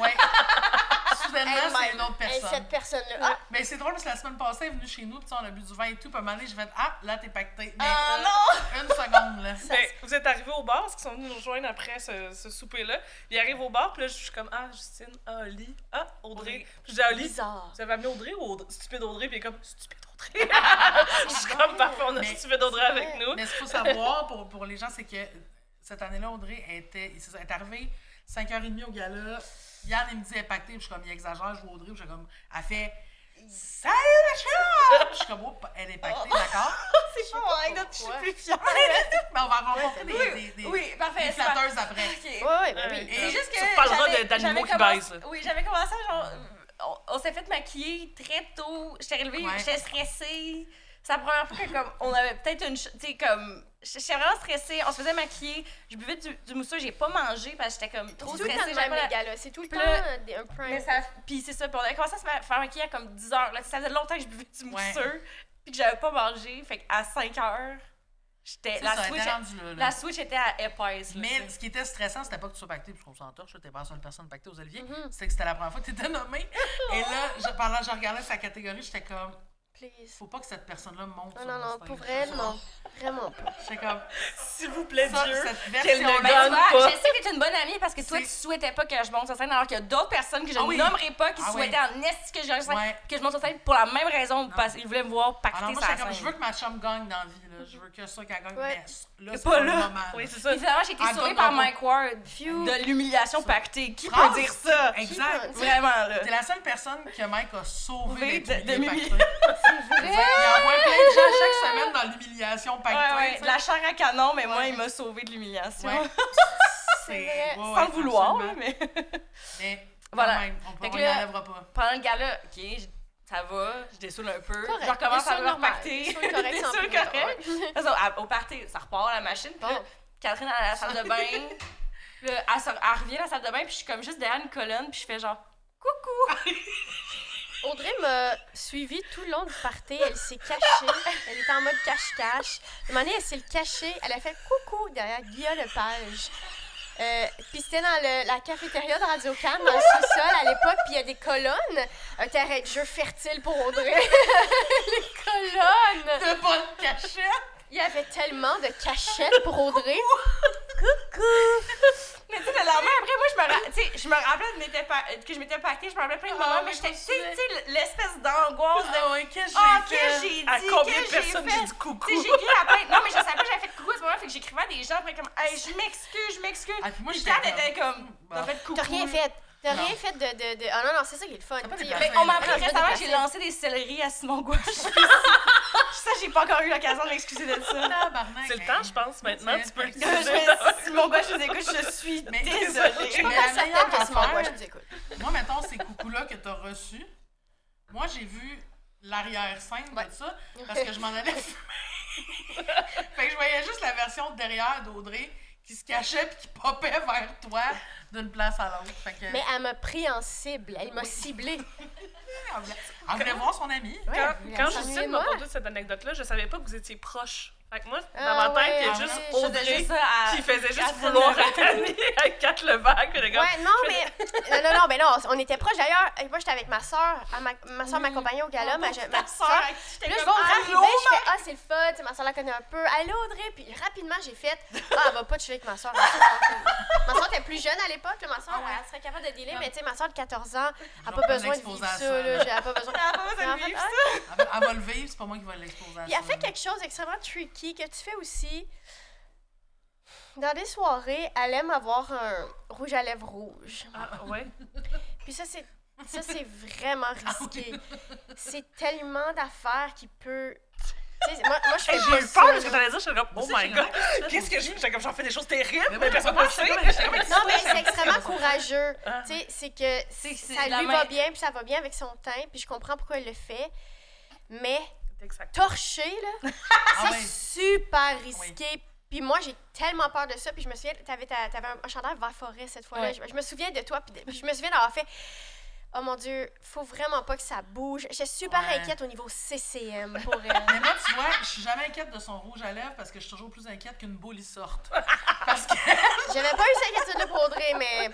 B: Ouais. Soudainement, c'est une autre personne.
C: cette personne-là. Ah,
B: Mais c'est drôle parce que la semaine passée, elle est venue chez nous, puis on a bu du vin et tout, puis à un moment donné, j'ai fait Ah, là, t'es pacté. Mais
D: Ah
B: euh,
D: non!
B: une seconde, là.
A: Ben, vous êtes arrivés au bar, parce qu'ils sont venus nous rejoindre après ce, ce souper-là. Ils arrivent au bar, puis là, je suis comme Ah, Justine, ah, Oli, ah, Audrey. Puis je dis Oli,
C: bizarre.
A: vous avez amené Audrey ou Audrey- stupide Audrey? Puis il est comme Stupide Audrey. je suis comme Parfait, on a
B: Mais-
A: stupide Audrey avec nous.
B: Mais ce qu'il faut savoir pour, pour les gens, c'est que cette année-là, Audrey était, elle est arrivée 5h30 au gala. Yann, il me dit, puis je suis comme, il exagère, je vois Audrey, puis je suis comme, elle fait Salut la je suis comme, oh, elle est pactée, d'accord?
D: C'est pas mon anecdote, je suis plus fière.
B: Mais on va rencontrer des,
D: Oui,
B: des, des,
D: oui, parfait,
B: des flatteuses après.
D: Ok.
C: Ouais, ouais, ben oui.
B: Et-
D: C'est juste que
A: Tu de- d'animaux qui baisent.
D: Oui, j'avais commencé à genre. On, on s'est fait maquiller très tôt. J'étais relevée,
B: Ouais.
D: j'étais stressée. C'est la première fois que comme on avait peut-être une. ch- Tu sais, comme. J'étais vraiment stressée. On se faisait maquiller. Je buvais du, du mousseux. J'ai pas mangé parce que j'étais comme trop
C: C'est tout le temps
D: stressée.
C: les gars, là. C'est tout le temps un prime.
D: Mais ça, puis c'est ça. Puis on a commencé à se faire maquiller à comme 10 heures. Là. Ça faisait longtemps que je buvais du
B: Ouais.
D: mousseux. Puis que j'avais pas mangé. Fait qu'à 5 heures, j'étais.
B: C'est
D: La
B: ça,
D: switch,
B: là,
D: la switch était à épaisse. là,
B: Mais ce qui était stressant, c'était pas que tu sois pacté, puis qu'on s'en torche, t'es pas la seule personne pactée aux Oliviers.
C: Mhm.
B: C'était que c'était la première fois que t'étais nommée. Et là, je, pendant que je regardais sa catégorie, j'étais comme,
C: Please.
B: faut pas que cette personne-là monte.
C: Non, non, non, pour vrai, non. Vraiment pas.
B: J'étais comme,
A: S'il vous plaît,
B: ça,
A: Dieu.
B: cette
A: qu'elle ne
D: Ben,
A: gagne
D: vois,
A: pas.
D: je sais que tu es une bonne amie parce que toi,
B: C'est-
D: tu souhaitais pas que je monte sur scène, alors qu'il y a d'autres personnes que je
B: Ah oui.
D: nommerai pas qui
B: Ah
D: souhaitaient en esti que je, gagne sur scène,
B: Ouais.
D: que je monte sur scène pour la même raison, parce qu'ils voulaient me voir pacter
B: Alors moi, comme,
D: scène.
B: je veux que ma chum gagne dans la vie, là. Je veux que ça qu'elle gagne.
C: Ouais.
B: Mais là,
D: C'est pas
B: pas le
D: là.
B: moment.
A: Oui,
B: là.
A: c'est ça.
D: Finalement, j'ai été
B: Ah,
D: sauvée par Mike Ward
C: Phew.
D: de l'humiliation pactée. Qui peut dire ça?
B: Exact.
D: Vraiment, là.
B: T'es la seule personne que Mike a sauvé
D: Sauvé
B: d'être
D: de- de
B: pacté.
C: C'est
B: Il
C: vrai.
B: envoie plein de gens chaque semaine dans l'humiliation pactée.
D: ouais, la chair à canon, mais moi, il m'a sauvé de l'humiliation.
B: Ouais.
C: C'est vrai.
B: ouais, ouais,
D: Sans le vouloir, mais.
B: Mais
D: Voilà.
B: même, on peut-
D: là-
B: enlèvera pas.
D: Pendant le gala, ok, ça va, je dessoule un peu.
C: Correct.
D: Je recommence à me repacter.
C: Dessoule correct
D: Dessoule correct. À- au party, ça repart à la machine. Puis là,
C: Bon.
D: Catherine à la salle de bain. Puis là, elle, revient à la salle de bain, puis je suis comme juste derrière une colonne, puis je fais genre coucou.
C: Audrey m'a suivi tout le long du party. Elle s'est cachée. Elle était en mode cache-cache. Un moment donné, elle s'est le cachée. Elle a fait coucou derrière Guillaume Lepage. Euh, puis c'était dans la cafétéria de Radio Can dans le sous-sol à l'époque, puis il y a des colonnes, un terrain de jeu fertile pour Audrey. les colonnes!
B: De bonne cachette!
C: Il y avait tellement de cachettes pour Audrey.
D: Mais tu sais, le lendemain, après, moi, je me, ra- tu sais, je me rappelais de m'étais pa- que je m'étais pactée, je me rappelais plein de
B: Ah,
D: moments,
B: mais
D: mais j'étais,
B: je
D: tu sais, tu sais, l'espèce d'angoisse de.
B: Ah ouais, qu'est-ce que
D: Ah,
B: j'ai
D: que
B: fait?
D: j'ai dit,
A: À combien de personnes j'ai
D: fait?
A: dit coucou?
D: J'ai écrit à plein. Non, mais je savais pas que j'avais fait coucou à ce moment-là, fait que j'écrivais à des gens, après comme, hey, je m'excuse, je m'excuse.
B: Ah, puis moi, j'étais comme-
D: comme,
B: Bon.
D: t'as fait coucou.
C: T'as rien fait. T'as rien fait de, de, de... Ah non, non, c'est ça qui est le fun.
B: Pas.
D: Mais on m'a appris récemment que j'ai lancé des céleris à Simon Gouache. ça, j'ai pas encore eu l'occasion de m'excuser de ça.
A: C'est le
B: hein.
A: temps, je pense, maintenant. Tu peux
B: Je
D: Je vais- Simon Gouache, je vous écoute, je suis
B: Mais-
C: Je
D: désolée.
C: suis pas
B: Mais
C: mal
B: la
C: certaine que Simon Gouache nous écoute.
B: Moi, mettons, ces coucous-là que t'as reçus, moi, j'ai vu l'arrière-scène de ça parce que je m'en allais fumer. fait que je voyais juste la version de derrière d'Audrey qui se cachait puis qui popait vers toi d'une place à l'autre. Que,
C: Mais elle m'a pris en cible. Elle m'a ciblé.
B: elle voulait- voir son ami.
C: Ouais,
A: Quand, quand Justine
C: de
A: m'a conté cette anecdote-là, je savais pas que vous étiez proches. Fait que moi, dans
C: Ah
A: ma tête, il y a
C: ouais,
A: juste
D: faisais
A: Audrey
D: juste ça à.
A: qui faisait juste vouloir amie avec Kat Levac.
C: Ouais, non, mais. Non, non, non, mais non, on était proches d'ailleurs. Moi, j'étais avec ma soeur. Ma, ma soeur m'accompagnait au gala. Ma, ma
D: à
C: Puis là, je
D: Allô,
C: arriver, je fais Ah, c'est le fun, tu sais, ma soeur la connaît un peu. Allô, Audrey. Puis rapidement, j'ai fait Ah, elle va pas chiller avec ma soeur. ma soeur était plus jeune à l'époque, ma soeur,
B: Ah ouais.
C: elle serait capable de dealer, mais tu sais, ma soeur de 14 ans, elle n'a
B: vais
C: pas
B: pas
C: besoin de vivre
B: à
C: ça,
B: ça.
C: Elle a pas besoin.
D: A de vivre
C: fait,
D: ça.
B: Elle va, le vivre, c'est pas moi qui vais l'exposer à
C: Puis elle
B: ça.
C: fait quelque chose d'extrêmement tricky que tu fais aussi. Dans des soirées, elle aime avoir un rouge à lèvres rouge.
A: Ah, ouais?
C: Puis ça, c'est ça c'est vraiment
B: Ah
C: risqué. C'est tellement d'affaires qui peut. Moi, moi, je fais
A: Hey, J'ai eu
C: ça,
A: peur de ce que t'allais dire. J'étais comme, oh my god, qu'est-ce que je fais? J'étais comme, j'en fais des choses terribles,
B: Mais
A: personne ne le sait.
C: Non, mais c'est extrêmement courageux.
A: Ah.
C: Tu sais, c'est que ça lui
D: main-
C: va bien, puis ça va bien avec son teint, puis je comprends pourquoi il le fait. Mais
A: Exact.
C: torcher, là,
B: Ah
C: c'est super risqué. Puis moi, j'ai tellement peur de ça. Puis je me souviens, t'avais, ta- t'avais un, un chandail vert forêt cette fois-là. Je, je me souviens de toi. Puis, de- puis je me souviens d'avoir fait Oh mon Dieu, faut vraiment pas que ça bouge. J'étais super
B: Ouais.
C: inquiète au niveau CCM pour elle.
B: Mais moi, tu vois, je suis jamais inquiète de son rouge à lèvres parce que je suis toujours plus inquiète qu'une boule y sorte. Parce que
C: J'avais pas eu cette inquiétude-là pour Audrey, mais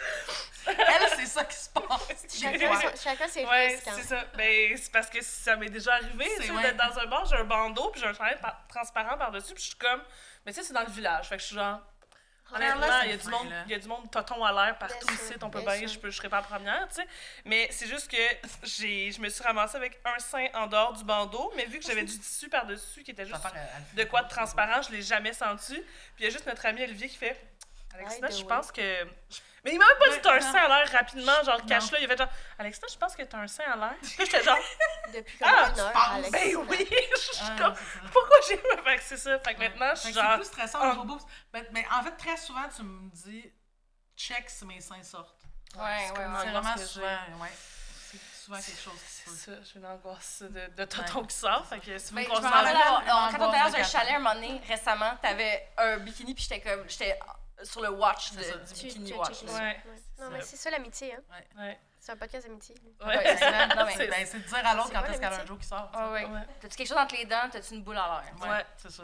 B: elle, c'est ça qui se passe.
C: Chacun,
B: fois.
C: son- chacun ses
A: Ouais,
C: risques. hein.
A: c'est ça. Ben, c'est parce que ça m'est déjà arrivé, tu
B: ouais.
A: d'être dans un bar, j'ai un bandeau, puis j'ai un chandail par- transparent par-dessus, puis je suis comme... Mais tu sais, c'est dans le village, fait que je suis genre... Honnêtement, il y a du monde, il y a du monde toton à l'air partout
C: Bien
A: ici,
C: sûr,
A: on peut
C: bien
A: je, peux, je serais pas la première, tu sais. Mais c'est juste que j'ai, je me suis ramassée avec un sein en dehors du bandeau, mais vu que j'avais du tissu par-dessus qui était juste
B: fait
A: de quoi de transparent, je l'ai jamais senti. Puis il y a juste notre ami Olivier qui fait Alexina, je pense que. Mais il m'a même pas dit
B: Ouais,
A: t'as un sein à l'air rapidement, genre cache-le. Il a fait genre Alexina, je pense que t'as un sein à l'air. Puis j'étais genre
C: Depuis comme
A: Ah,
C: une heure,
B: penses?
C: Alex.
A: Ben oui, je suis
B: Ah,
A: comme. Pourquoi j'ai. Fait que c'est ça? Fait que maintenant, je suis
B: c'est
A: genre.
B: plus stressant
A: Ah.
B: boobs. Ben, mais en fait, très souvent, tu me dis check si mes seins sortent.
D: Ouais, ouais,
B: C'est vraiment souvent, ouais. C'est souvent quelque chose qui se
A: C'est
B: passe.
A: ça, j'ai une angoisse de, de tonton qui sort. Fait que si vous
D: Ben,
A: me
D: quand on était dans un chalet un moment donné, récemment, t'avais un bikini, puis j'étais comme. J'étais sur le watch de-
B: C'est ça.
D: du
C: Tu-
D: bikini
C: tu
D: watch.
A: Ouais.
C: Non, mais c'est ça l'amitié, hein.
A: Ouais.
C: C'est un podcast d'amitié.
A: Ouais.
D: Ouais, c'est
B: Ben, c'est de dire à l'autre quand est-ce qu'elle a un joke qui sort.
D: Ah ouais. T'as-tu quelque chose entre les dents? T'as-tu une boule à l'air?
B: Ouais,
A: Ouais.
B: c'est ça.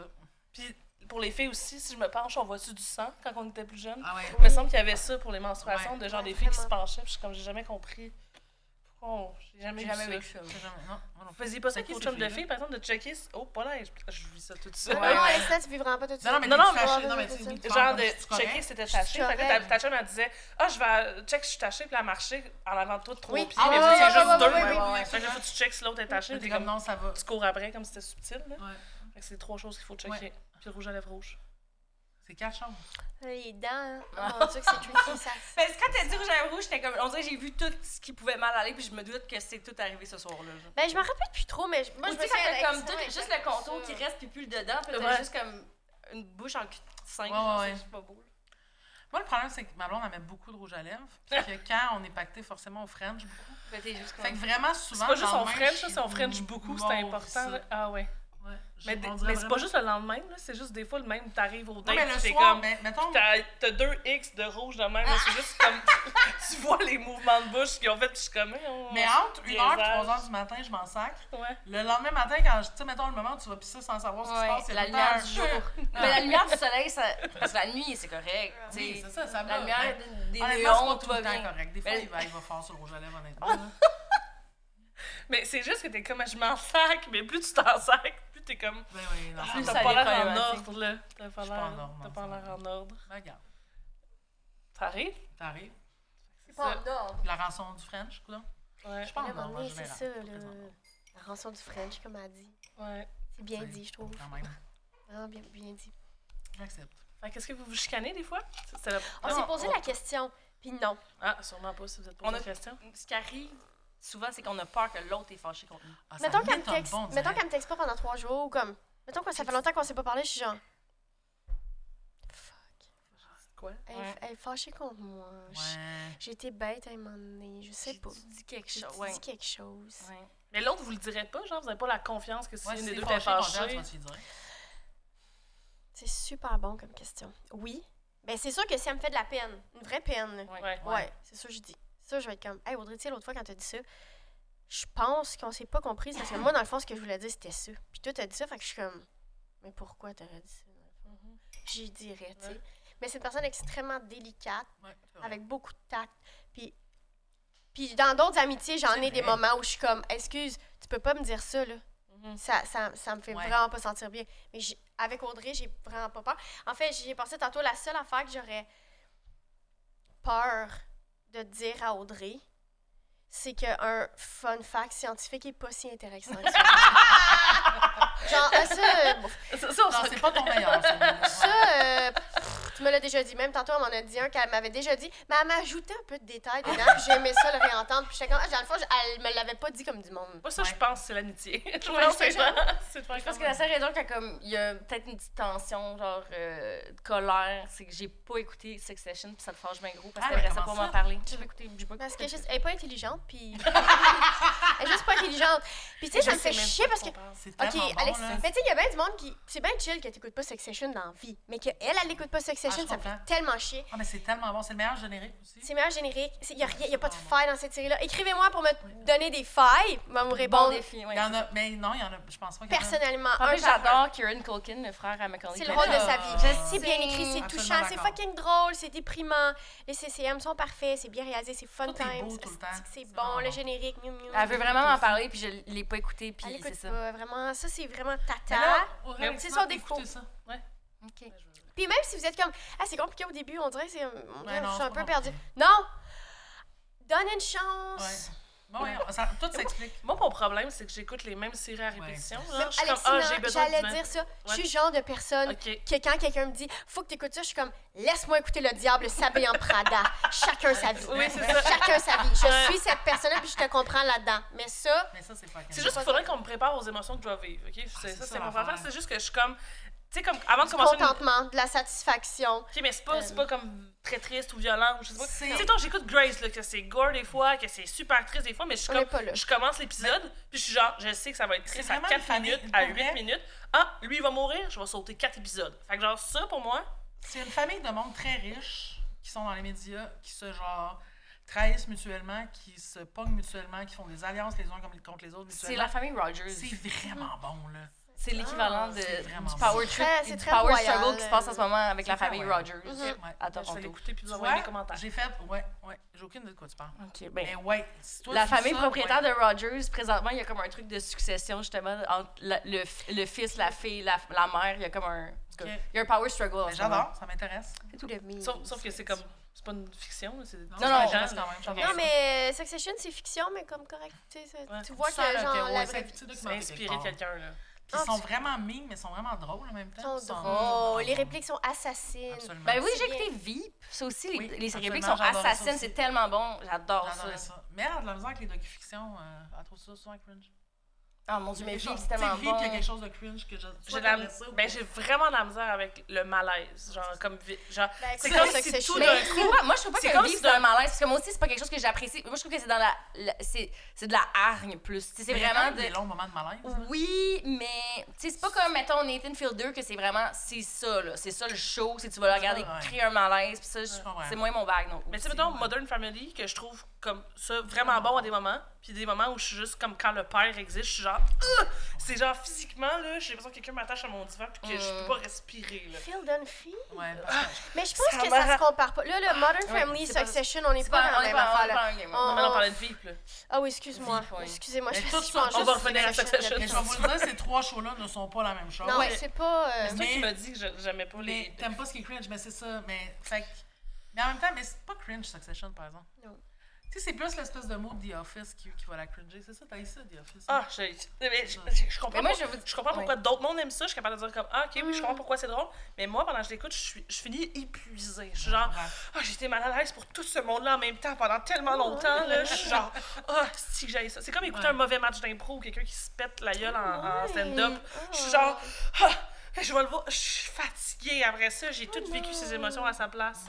A: Puis pour les filles aussi, si je me penche, on voit-tu du sang quand on était plus jeune?
B: Ah ouais.
A: Il me semble qu'il y avait ça pour les menstruations,
B: Ouais.
A: de genre
C: Ouais,
A: des filles qui se penchaient. Puis comme, j'ai jamais compris. On... J'ai jamais, vu
D: jamais
A: ça.
D: vécu ça.
B: C'est jamais- Non, non
A: faisiez pas ça
B: C'est
A: avec
B: qui,
A: vos chums de filles, par exemple, de checker. Oh, pas là, je, je vis ça tout de suite.
C: Non,
B: Ouais.
C: non, Alexia, tu vis vraiment pas tout ça.
B: Non, non, mais
A: Non, non,
C: mais-
A: Genre de checker c'était taché. Fait que ta, chum, elle disait Ah, je vais check si je suis taché, puis elle marchait en avant de toi de trois
C: Oui.
A: pieds,
B: Ah
A: mais
B: ouais,
A: vous
B: ouais,
A: juste deux. Fait que que tu checkes si l'autre est taché.
B: T'es
A: T'es
B: comme
A: comme,
B: non, ça va.
A: tu cours après comme si c'était subtil. Fait que c'est trois choses qu'il faut checker. Puis le rouge à lèvres rouge.
B: C'est quatre choses.
C: Les dents, hein. Oh mon Dieu, que c'est tricky, ça.
D: Quand t'as dit rouge à lèvres rouge, j'étais comme. On dirait que j'ai vu tout ce qui pouvait mal aller, puis je me doute que c'est tout arrivé ce soir-là. genre.
C: Ben, je me rappelle plus trop, mais je- moi, je me souviens
D: comme tout, juste le contour
C: ça.
D: qui reste, puis plus le dedans, puis
A: Ouais.
D: t'as juste comme une bouche en cul de cinq.
B: Ouais, ouais, ouais.
D: C'est pas beau.
B: Moi, le problème, c'est que ma blonde, elle met beaucoup de rouge à lèvres. Puis que quand on est pacté, forcément, au French beaucoup.
D: Fait que t'es juste
B: Fait que vraiment,
A: C'est
B: souvent.
A: pas juste
B: le lendemain,
A: French,
B: suis
A: c'est on French beaucoup, c'est important.
B: ça.
A: là. Ah ouais.
B: Ouais. Je-
A: Mais, mais c'est pas juste le lendemain, là, c'est juste des fois le même, t'arrives au date, t'es comme.
B: ben, mettons.
A: T'as t'as deux X de rouge de même, c'est juste comme. tu vois les mouvements de bouche qu'ils ont fait, je suis comme. on-
B: Mais entre 1h et
A: Liaisage.
B: 3h du matin, je m'en sacre.
A: Ouais.
B: Le lendemain matin, quand je, tu sais, mettons le moment où tu vas pisser sans savoir ce qui se passe, c'est
D: la lumière du jour. Mais la lumière du soleil, ça... parce que la nuit, c'est correct.
B: Oui, c'est ça, ça va.
D: La lumière
B: Ben,
D: des néons, tout va bien.
B: correct. Des fois, il va, fort sur le rouge à lèvres, honnêtement.
A: Mais c'est juste que t'es comme, je m'en sac, mais plus tu t'en sac, plus t'es comme.
B: Ben oui, non,
D: Plus
B: ça
A: T'as pas l'air en ordre, là. T'as pas l'air
B: en ordre,
A: t'as
B: non,
A: pas
B: ça
A: l'air
B: va.
A: en ordre.
B: Regarde,
A: T'arrives?
B: t'arrives.
A: C'est
C: Pas en ordre.
B: La rançon du French, quoi.
A: Ouais,
B: Je pense en ordre,
C: c'est ça,
B: présentement,
C: La rançon du French, comme elle dit.
A: ouais.
C: C'est bien dit, je trouve.
B: Quand même.
C: Ah, bien, bien dit.
B: J'accepte.
A: Fait qu'est-ce que vous vous chicanez des fois? C'est- c'est la-
C: On
A: Non,
C: s'est posé la question, puis non.
A: Ah, sûrement pas si vous êtes
D: On
A: posé
D: a-
A: la question.
D: Ce qui arrive souvent, c'est qu'on a peur que l'autre est fâché contre nous.
B: Ah, ça
C: Mettons qu'elle me texte, mettons
B: dirait.
C: qu'elle me texte pas pendant trois jours, ou comme. Mettons que ça fait longtemps qu'on s'est pas parlé, je suis genre. Fuck.
A: Quoi?
C: Elle,
D: Ouais.
C: elle est fâchée contre moi.
B: Ouais.
C: J'ai été bête à un moment donné, je sais pas.
D: dit quelque
C: J'ai
D: chose. Ouais.
C: quelque chose.
D: Ouais.
A: Mais l'autre, vous le direz pas, genre, vous avez pas la confiance que si
B: Ouais,
A: une des deux
B: tu
A: fâchée.
C: C'est super bon comme question. Oui? Ben, c'est sûr que si elle me fait de la peine, une vraie peine,
D: Ouais.
A: Ouais.
C: ouais, c'est ça que je dis. Ça, je vais être comme, hey Audrey, tu sais, l'autre fois quand t'as dit ça, je pense qu'on s'est pas comprise parce que moi, dans le fond, ce que je voulais dire, c'était ça. Puis toi, t'as dit ça, fait que je suis comme, mais pourquoi t'aurais dit ça? fond? J'y dirais, tu sais. Mais c'est une personne extrêmement délicate,
B: Ouais,
C: avec beaucoup de tact. Puis, puis dans d'autres amitiés, j'en ai des moments où je suis comme, excuse, tu peux pas me dire ça, là.
A: Mhm.
C: Ça, ça, ça me fait
B: Ouais.
C: vraiment pas sentir bien. Mais j'ai- avec Audrey, j'ai vraiment pas peur. En fait, j'y ai pensé tantôt, la seule affaire que j'aurais peur de dire à Audrey, c'est qu'un fun fact scientifique est pas si intéressant que ça. Genre, ça, euh, bon,
A: Ça, ça, s'en-
B: c'est pas ton meilleur, ça.
C: ça euh, tu me l'as déjà dit. Même tantôt, elle m'en a dit un qu'elle m'avait déjà dit. Mais elle m'a ajouté un peu de détails dedans, j'aimais ça le réentendre. Puis j'étais comme, ah, dans le fond, elle me l'avait pas dit comme du monde.
A: Moi, ça, je pense que c'est l'amitié. Je
C: Ouais,
A: pense que
D: Je pense que la seule raison qu'il y a comme il y a peut-être une petite tension genre euh, de colère, c'est que j'ai pas écouté Sex Session puis ça te fâche bien gros parce
B: Ah,
D: que ça pour m'en parler. J'ai pas écouté,
C: Parce
D: écouté.
C: qu'elle est pas intelligente, puis. elle est juste pas intelligente. Puis tu sais, ça me fait chier parce que.
B: C'est
C: Ok, Alex,
B: là.
C: mais tu sais, il y a bien du monde qui. C'est bien chill que t'écoutes pas Sex Session dans la vie, mais qu'elle, elle, elle écoute pas Sex
B: Ah, je
C: ça me fait tellement chier.
B: Ah, mais c'est tellement bon. C'est le meilleur générique aussi.
C: C'est meilleur générique. Il y a, rien- y a pas de
B: c'est
C: faille dans cette série-là. Écrivez-moi pour me donner des failles. Vous
D: Bon
C: répondre
D: défi, ouais.
B: Il y en a, mais non, il y en a, je pense pas
C: personnellement.
D: En
C: un
D: j'adore Kieran Culkin, le frère à Macaulay
C: C'est le rôle de sa
B: Ah.
C: vie.
B: Je
C: C'est bien écrit, c'est
B: Absolument
C: touchant, c'est fucking drôle, c'est déprimant. Les CCM sont parfaits, c'est bien réalisé, c'est fun
B: Tout est
C: time.
B: beau tout le temps.
C: c'est- bon, le générique.
D: Veut vraiment m'en parler puis je l'ai pas écouté puis
C: Elle
D: c'est
C: écoute
D: ça.
C: pas, vraiment. Ça, c'est vraiment tata. Mais c'est
B: peux
C: son défaut.
B: écouter ça.
A: Ouais.
D: OK.
C: Puis même si vous êtes comme, ah, c'est compliqué au début, on dirait, c'est, on dirait,
B: Ouais, non,
C: je suis
B: c'est
C: un peu perdue. Non! Donne une chance!
B: Ouais. Bon, ouais, ça, tout s'explique.
A: Moi, mon problème, c'est que j'écoute les mêmes séries à répétition. genre.
C: Même
A: Je suis comme, ah,
C: Alexina,
A: j'ai besoin
C: j'allais dire ça. Je suis
A: Ouais.
C: le genre de personne que quand quelqu'un me dit faut que tu écoutes ça, je suis comme laisse-moi écouter le diable s'habiller en Prada. Chacun sa vie.
A: Oui, c'est ça.
C: Chacun sa vie. Je
A: Ouais.
C: suis cette personne-là puis je te comprends là-dedans. Mais ça,
B: Mais ça, c'est pas
A: C'est juste qu'il faudrait qu'on me prépare aux émotions que je dois vivre. ok? C'est
B: Ah, c'est
A: ça, c'est mon affaire. C'est juste que je suis comme. Tu sais, comme avant de commencer. une-
C: contentement, de la satisfaction.
A: Ok, mais c'est pas, c'est pas comme très triste ou violent ou je sais pas.
B: C'est-
A: Tu sais, toi, j'écoute Grace, là, que c'est gore des fois, que c'est super triste des fois, mais je comme. commence l'épisode, puis je suis genre, je sais que ça va être triste à
B: vraiment
A: 4
B: une famille,
A: minutes, à 8
B: vrai.
A: minutes. Ah, lui, il va mourir, je vais sauter 4 épisodes. Fait que, genre, ça, pour moi,
B: C'est une famille de monde très riche qui sont dans les médias, qui se genre trahissent mutuellement, qui se pognent mutuellement, qui font des alliances les uns comme- contre les autres
D: C'est la famille Rogers.
B: C'est vraiment bon, là.
D: C'est l'équivalent
C: Ah,
D: de,
B: c'est vraiment
D: du power trip du power
C: royal,
D: struggle qui se passe en ce moment avec la famille. Rogers
C: Mhm.
B: Ouais.
D: à
A: je vais
D: Toronto.
A: l'écouter puis vous envoyer des commentaires.
B: j'ai fait, ouais, ouais, j'ai aucune idée de quoi tu parles.
D: OK, ben,
B: Mais ouais, si toi,
D: la famille
B: ça,
D: propriétaire
B: ouais.
D: de Rogers, présentement, il y a comme un truc de succession, justement, entre la- le, fils, la fille, la, la mère. Il y a comme un. Il y a un power struggle en
B: Mais
D: ce moment.
B: J'adore, ça m'intéresse.
A: Sauf, sauf que c'est comme. C'est pas une fiction, c'est des
B: Non, quand même.
C: Non, mais Succession, c'est fiction, mais comme correct. Tu, vois que, genre, la vraie
B: c'est-
A: inspiré de quelqu'un, là.
B: Puis ils sont vraiment mimes, mais ils sont vraiment drôles en même temps.
C: Sont drôles. Les répliques sont assassines.
B: Absolument.
D: Ben oui, j'ai écouté Veep. Ça aussi, les,
B: Oui,
D: les répliques sont assassines. C'est tellement bon. J'adore ça.
B: ça. Mais elle a de la misère avec les docu-fictions. euh, elle trouve ça souvent cringe.
D: Ah mon dieu, mais
B: chose-
D: c'est tellement
B: Veep,
D: bon.
B: il y a quelque chose de cringe que je.
A: J'ai de la- ben, j'ai vraiment de la misère avec le malaise. Genre, comme. vi- Genre,
C: Ben,
A: c'est comme
C: ça,
A: si
C: c'est
A: tout d'un coup.
D: pas, moi, je trouve pas
A: c'est
D: que
A: si
D: c'est un malaise. Parce que moi aussi, c'est pas quelque chose que j'apprécie. Moi, je trouve que c'est dans la. la- c'est, c'est de la hargne plus. Tu sais, C'est vraiment
B: même des
D: de.
B: longs moments de malaise. hein.
D: Oui, mais. Tu sais, c'est pas comme, mettons, Nathan Fielder, que c'est vraiment. C'est ça, là. C'est ça le show. C'est tu vas le regarder
B: ouais.
D: créer un malaise. Puis ça, je- c'est moins mon bag, non.
A: Mais tu sais, mettons, Modern Family, que je trouve comme ça vraiment bon à des moments, puis des moments où je suis juste comme quand le père existe, je suis genre. Ah! C'est genre physiquement, là, j'ai l'impression que quelqu'un m'attache à mon divan, puis que je peux pas respirer, là.
C: Phil Dunphy?
B: Ouais, que-
C: Mais je pense
A: Ça
C: que ça se compare pas. Là, le Modern
D: Ouais,
C: Family, Succession, on n'est pas
D: pas,
C: dans
D: on
C: la
D: est
C: même
D: pas, on
C: affaire.
D: est
C: là. On-
A: là, on parlait de Veep, là.
C: Ah oui, excuse-moi. Excusez-moi, je pense
B: on
A: va revenir à
C: Succession.
B: Mais je vais vous le dire, ces trois shows-là ne sont pas la même chose.
C: Non,
A: mais-
C: c'est pas. euh,
A: C'est toi qui m'as dit que je- j'aimais pas les.
B: Mais t'aimes pas ce qui est cringe, mais c'est ça. Mais fait que Mais en même temps, mais c'est pas cringe Succession, par exemple.
C: Non.
B: Tu sais, c'est plus l'espèce de mot de The Office qui, qui va la cringer. C'est ça, t'as eu ça, The Office?
A: Ah, je, mais je, je- je comprends,
D: Mais moi,
A: pour-
D: je vous-
A: je comprends pourquoi d'autres mondes aiment ça. Je suis capable de dire comme, ah, ok, oui, je comprends pourquoi c'est drôle. Mais moi, pendant que je l'écoute, je, suis, je finis épuisée. Je suis genre,
B: Ouais.
A: ah, j'ai été mal à l'aise pour tout ce monde-là en même temps pendant tellement longtemps. Là, je suis genre, ah, si j'aille ça. C'est comme écouter
B: Ouais.
A: un mauvais match d'impro ou quelqu'un qui se pète la gueule en, en stand-up. Je suis genre, ah, je vais le voir, je suis fatiguée après ça. J'ai tout vécu ces émotions à sa place.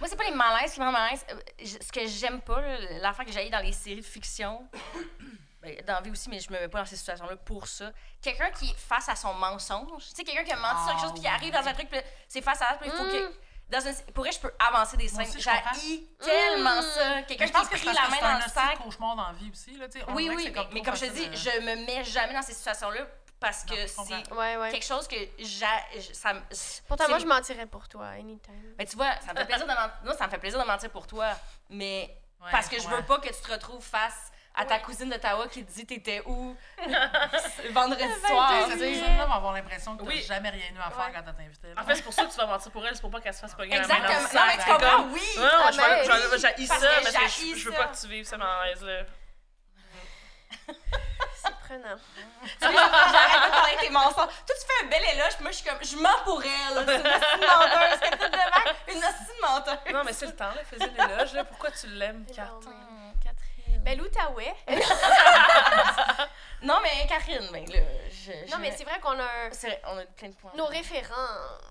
D: Moi, c'est pas les malaises qui me rendent malaise. Euh, je- Ce que j'aime pas, l'affaire que j'ai dans les séries de fiction, ben, dans la vie aussi, mais je me mets pas dans ces situations-là pour ça. Quelqu'un qui est face à son mensonge, tu sais, quelqu'un qui a menti sur quelque chose, puis qui
B: Ah,
D: arrive dans un truc, c'est face à face, puis il faut que. Dans une, pour vrai, je peux avancer des scènes. J'ai tellement ça.
B: Mais
D: Quelqu'un
B: je
D: qui a
B: pense que
D: pris
B: c'est
D: la main
B: c'est
D: dans
B: un
D: le sac.
B: de cauchemar dans la vie aussi, là. On
D: Oui, oui,
B: c'est
D: mais, mais comme je te dis, je me mets jamais dans ces situations-là parce que c'est
C: Ouais, ouais.
D: quelque chose que j'a- ça me.
C: Pourtant, moi, je mentirais pour toi, anytime.
D: Mais tu vois, ça me fait plaisir de mentir. Ça me fait plaisir de mentir pour toi, mais
B: Ouais,
D: parce que je veux pas que tu te retrouves face à ta
C: Ouais.
D: cousine d'Ottawa qui te dit t'étais où vendredi soir. Sais.
B: personne-là va avoir l'impression que t'as
A: Oui.
B: jamais rien eu à faire
C: Ouais.
B: quand t'as invité.
A: En fait, c'est pour ça que tu vas mentir pour elle, c'est pour pas qu'elle se fasse pogner
D: Exactement. Non, mais tu comprends, oui.
A: Non,
C: Ah,
A: je vais- je vais-
C: oui.
A: j'haïs
D: Parce
A: ça,
D: que
A: je, veux pas que tu vives ce malaise-là.
C: C'est prenant.
D: J'arrête de parler tes mensonges. Toi, tu fais un bel éloge, moi, je suis comme, je mens pour elle. C'est une hostie menteuse. Qu'est-ce que tu devais? Une hostie menteuse.
A: Non, mais c'est le temps, là, faisais l'éloge, là. Pourquoi tu l'aimes, Kat?
C: Non, mais Catherine. Ben, l'Outaouais.
D: Non, mais Catherine, ben là, je.
C: Non, mais c'est vrai qu'on a un-
D: C'est vrai, on a plein de points.
C: nos référents.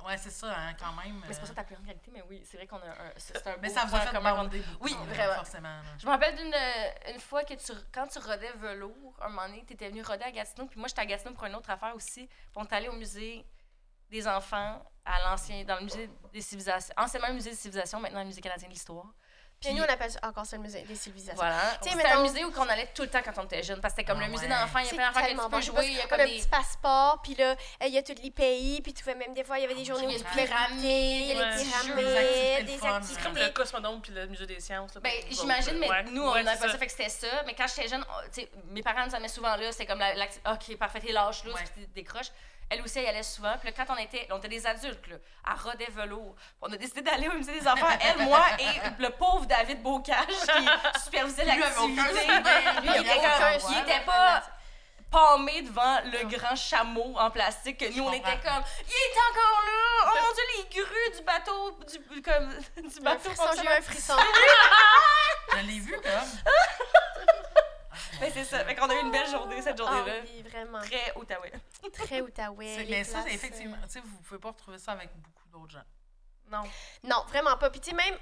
B: Ouais, c'est ça, hein, quand même.
D: Mais c'est pas ça
B: euh,
D: ta plus grande qualité, mais oui, c'est vrai qu'on a un. C'est c'est un
B: Mais
D: beau
B: ça vous a fait bander beaucoup.
D: Oui,
B: euh,
D: vraiment.
B: Forcément. là.
D: Je me rappelle d'une euh, une fois que tu, quand tu rodais velours, un moment donné, tu étais venu roder à Gatineau, puis moi j'étais à Gatineau pour une autre affaire aussi. Puis on est allé au musée des enfants, à l'ancien, dans le musée des civilisations, anciennement le musée des civilisations, maintenant le musée canadien de l'histoire.
C: Puis nous, on appelle ça encore ça le musée des civilisations.
D: Voilà.
C: Tu
D: C'était un musée où on allait tout le temps quand on était jeune, parce que c'était comme
B: Ah
D: le musée
B: ouais.
D: d'enfants, il y a
C: C'est
D: plein d'affaires que
C: tellement
D: tu
C: bon.
D: jouer, il y a comme
C: on a un
D: des.
C: petit passeport, puis là, euh, il y a tous les pays, puis tu pouvais même des fois, il y avait des journées où
D: il y
C: tu
D: a
C: pouvais
D: des
C: goûter, il y a
B: Des
C: pyramides, des activités.
A: C'est comme le Cosmodome puis le musée des sciences. là,
D: Ben, j'imagine, mais
A: ouais.
D: nous, on n'avait pas ça, fait que c'était ça. Mais quand j'étais jeune, on- tu mes parents nous amenaient souvent là, c'était comme la, l'acti- OK, parfait, t'es lâche, là, puis t'es décroches. Elle aussi, elle y allait souvent. Puis là, quand on était, on était des adultes, là, à Rodet Velours, on a décidé d'aller au musée des enfants, elle, moi et le pauvre David Bocage qui supervisait l'activité. Lui, il était pas palmé devant le grand chameau en plastique que nous, on était comme, il est encore là! Oh mon Dieu, les grues du bateau, du, comme, du bateau
C: frisson, j'ai eu un frisson.
B: Je l'ai vu comme.
D: Mais c'est ça. Fait qu'on a eu une belle journée cette
C: Ah
D: journée-là.
C: oui, vraiment.
D: Très Outaouais.
C: Très Outaouais.
B: Mais ça,
C: places,
B: effectivement,
C: euh,
B: tu sais, vous pouvez pas retrouver ça avec beaucoup d'autres gens.
A: Non.
C: Non, vraiment pas. Puis tu sais, même,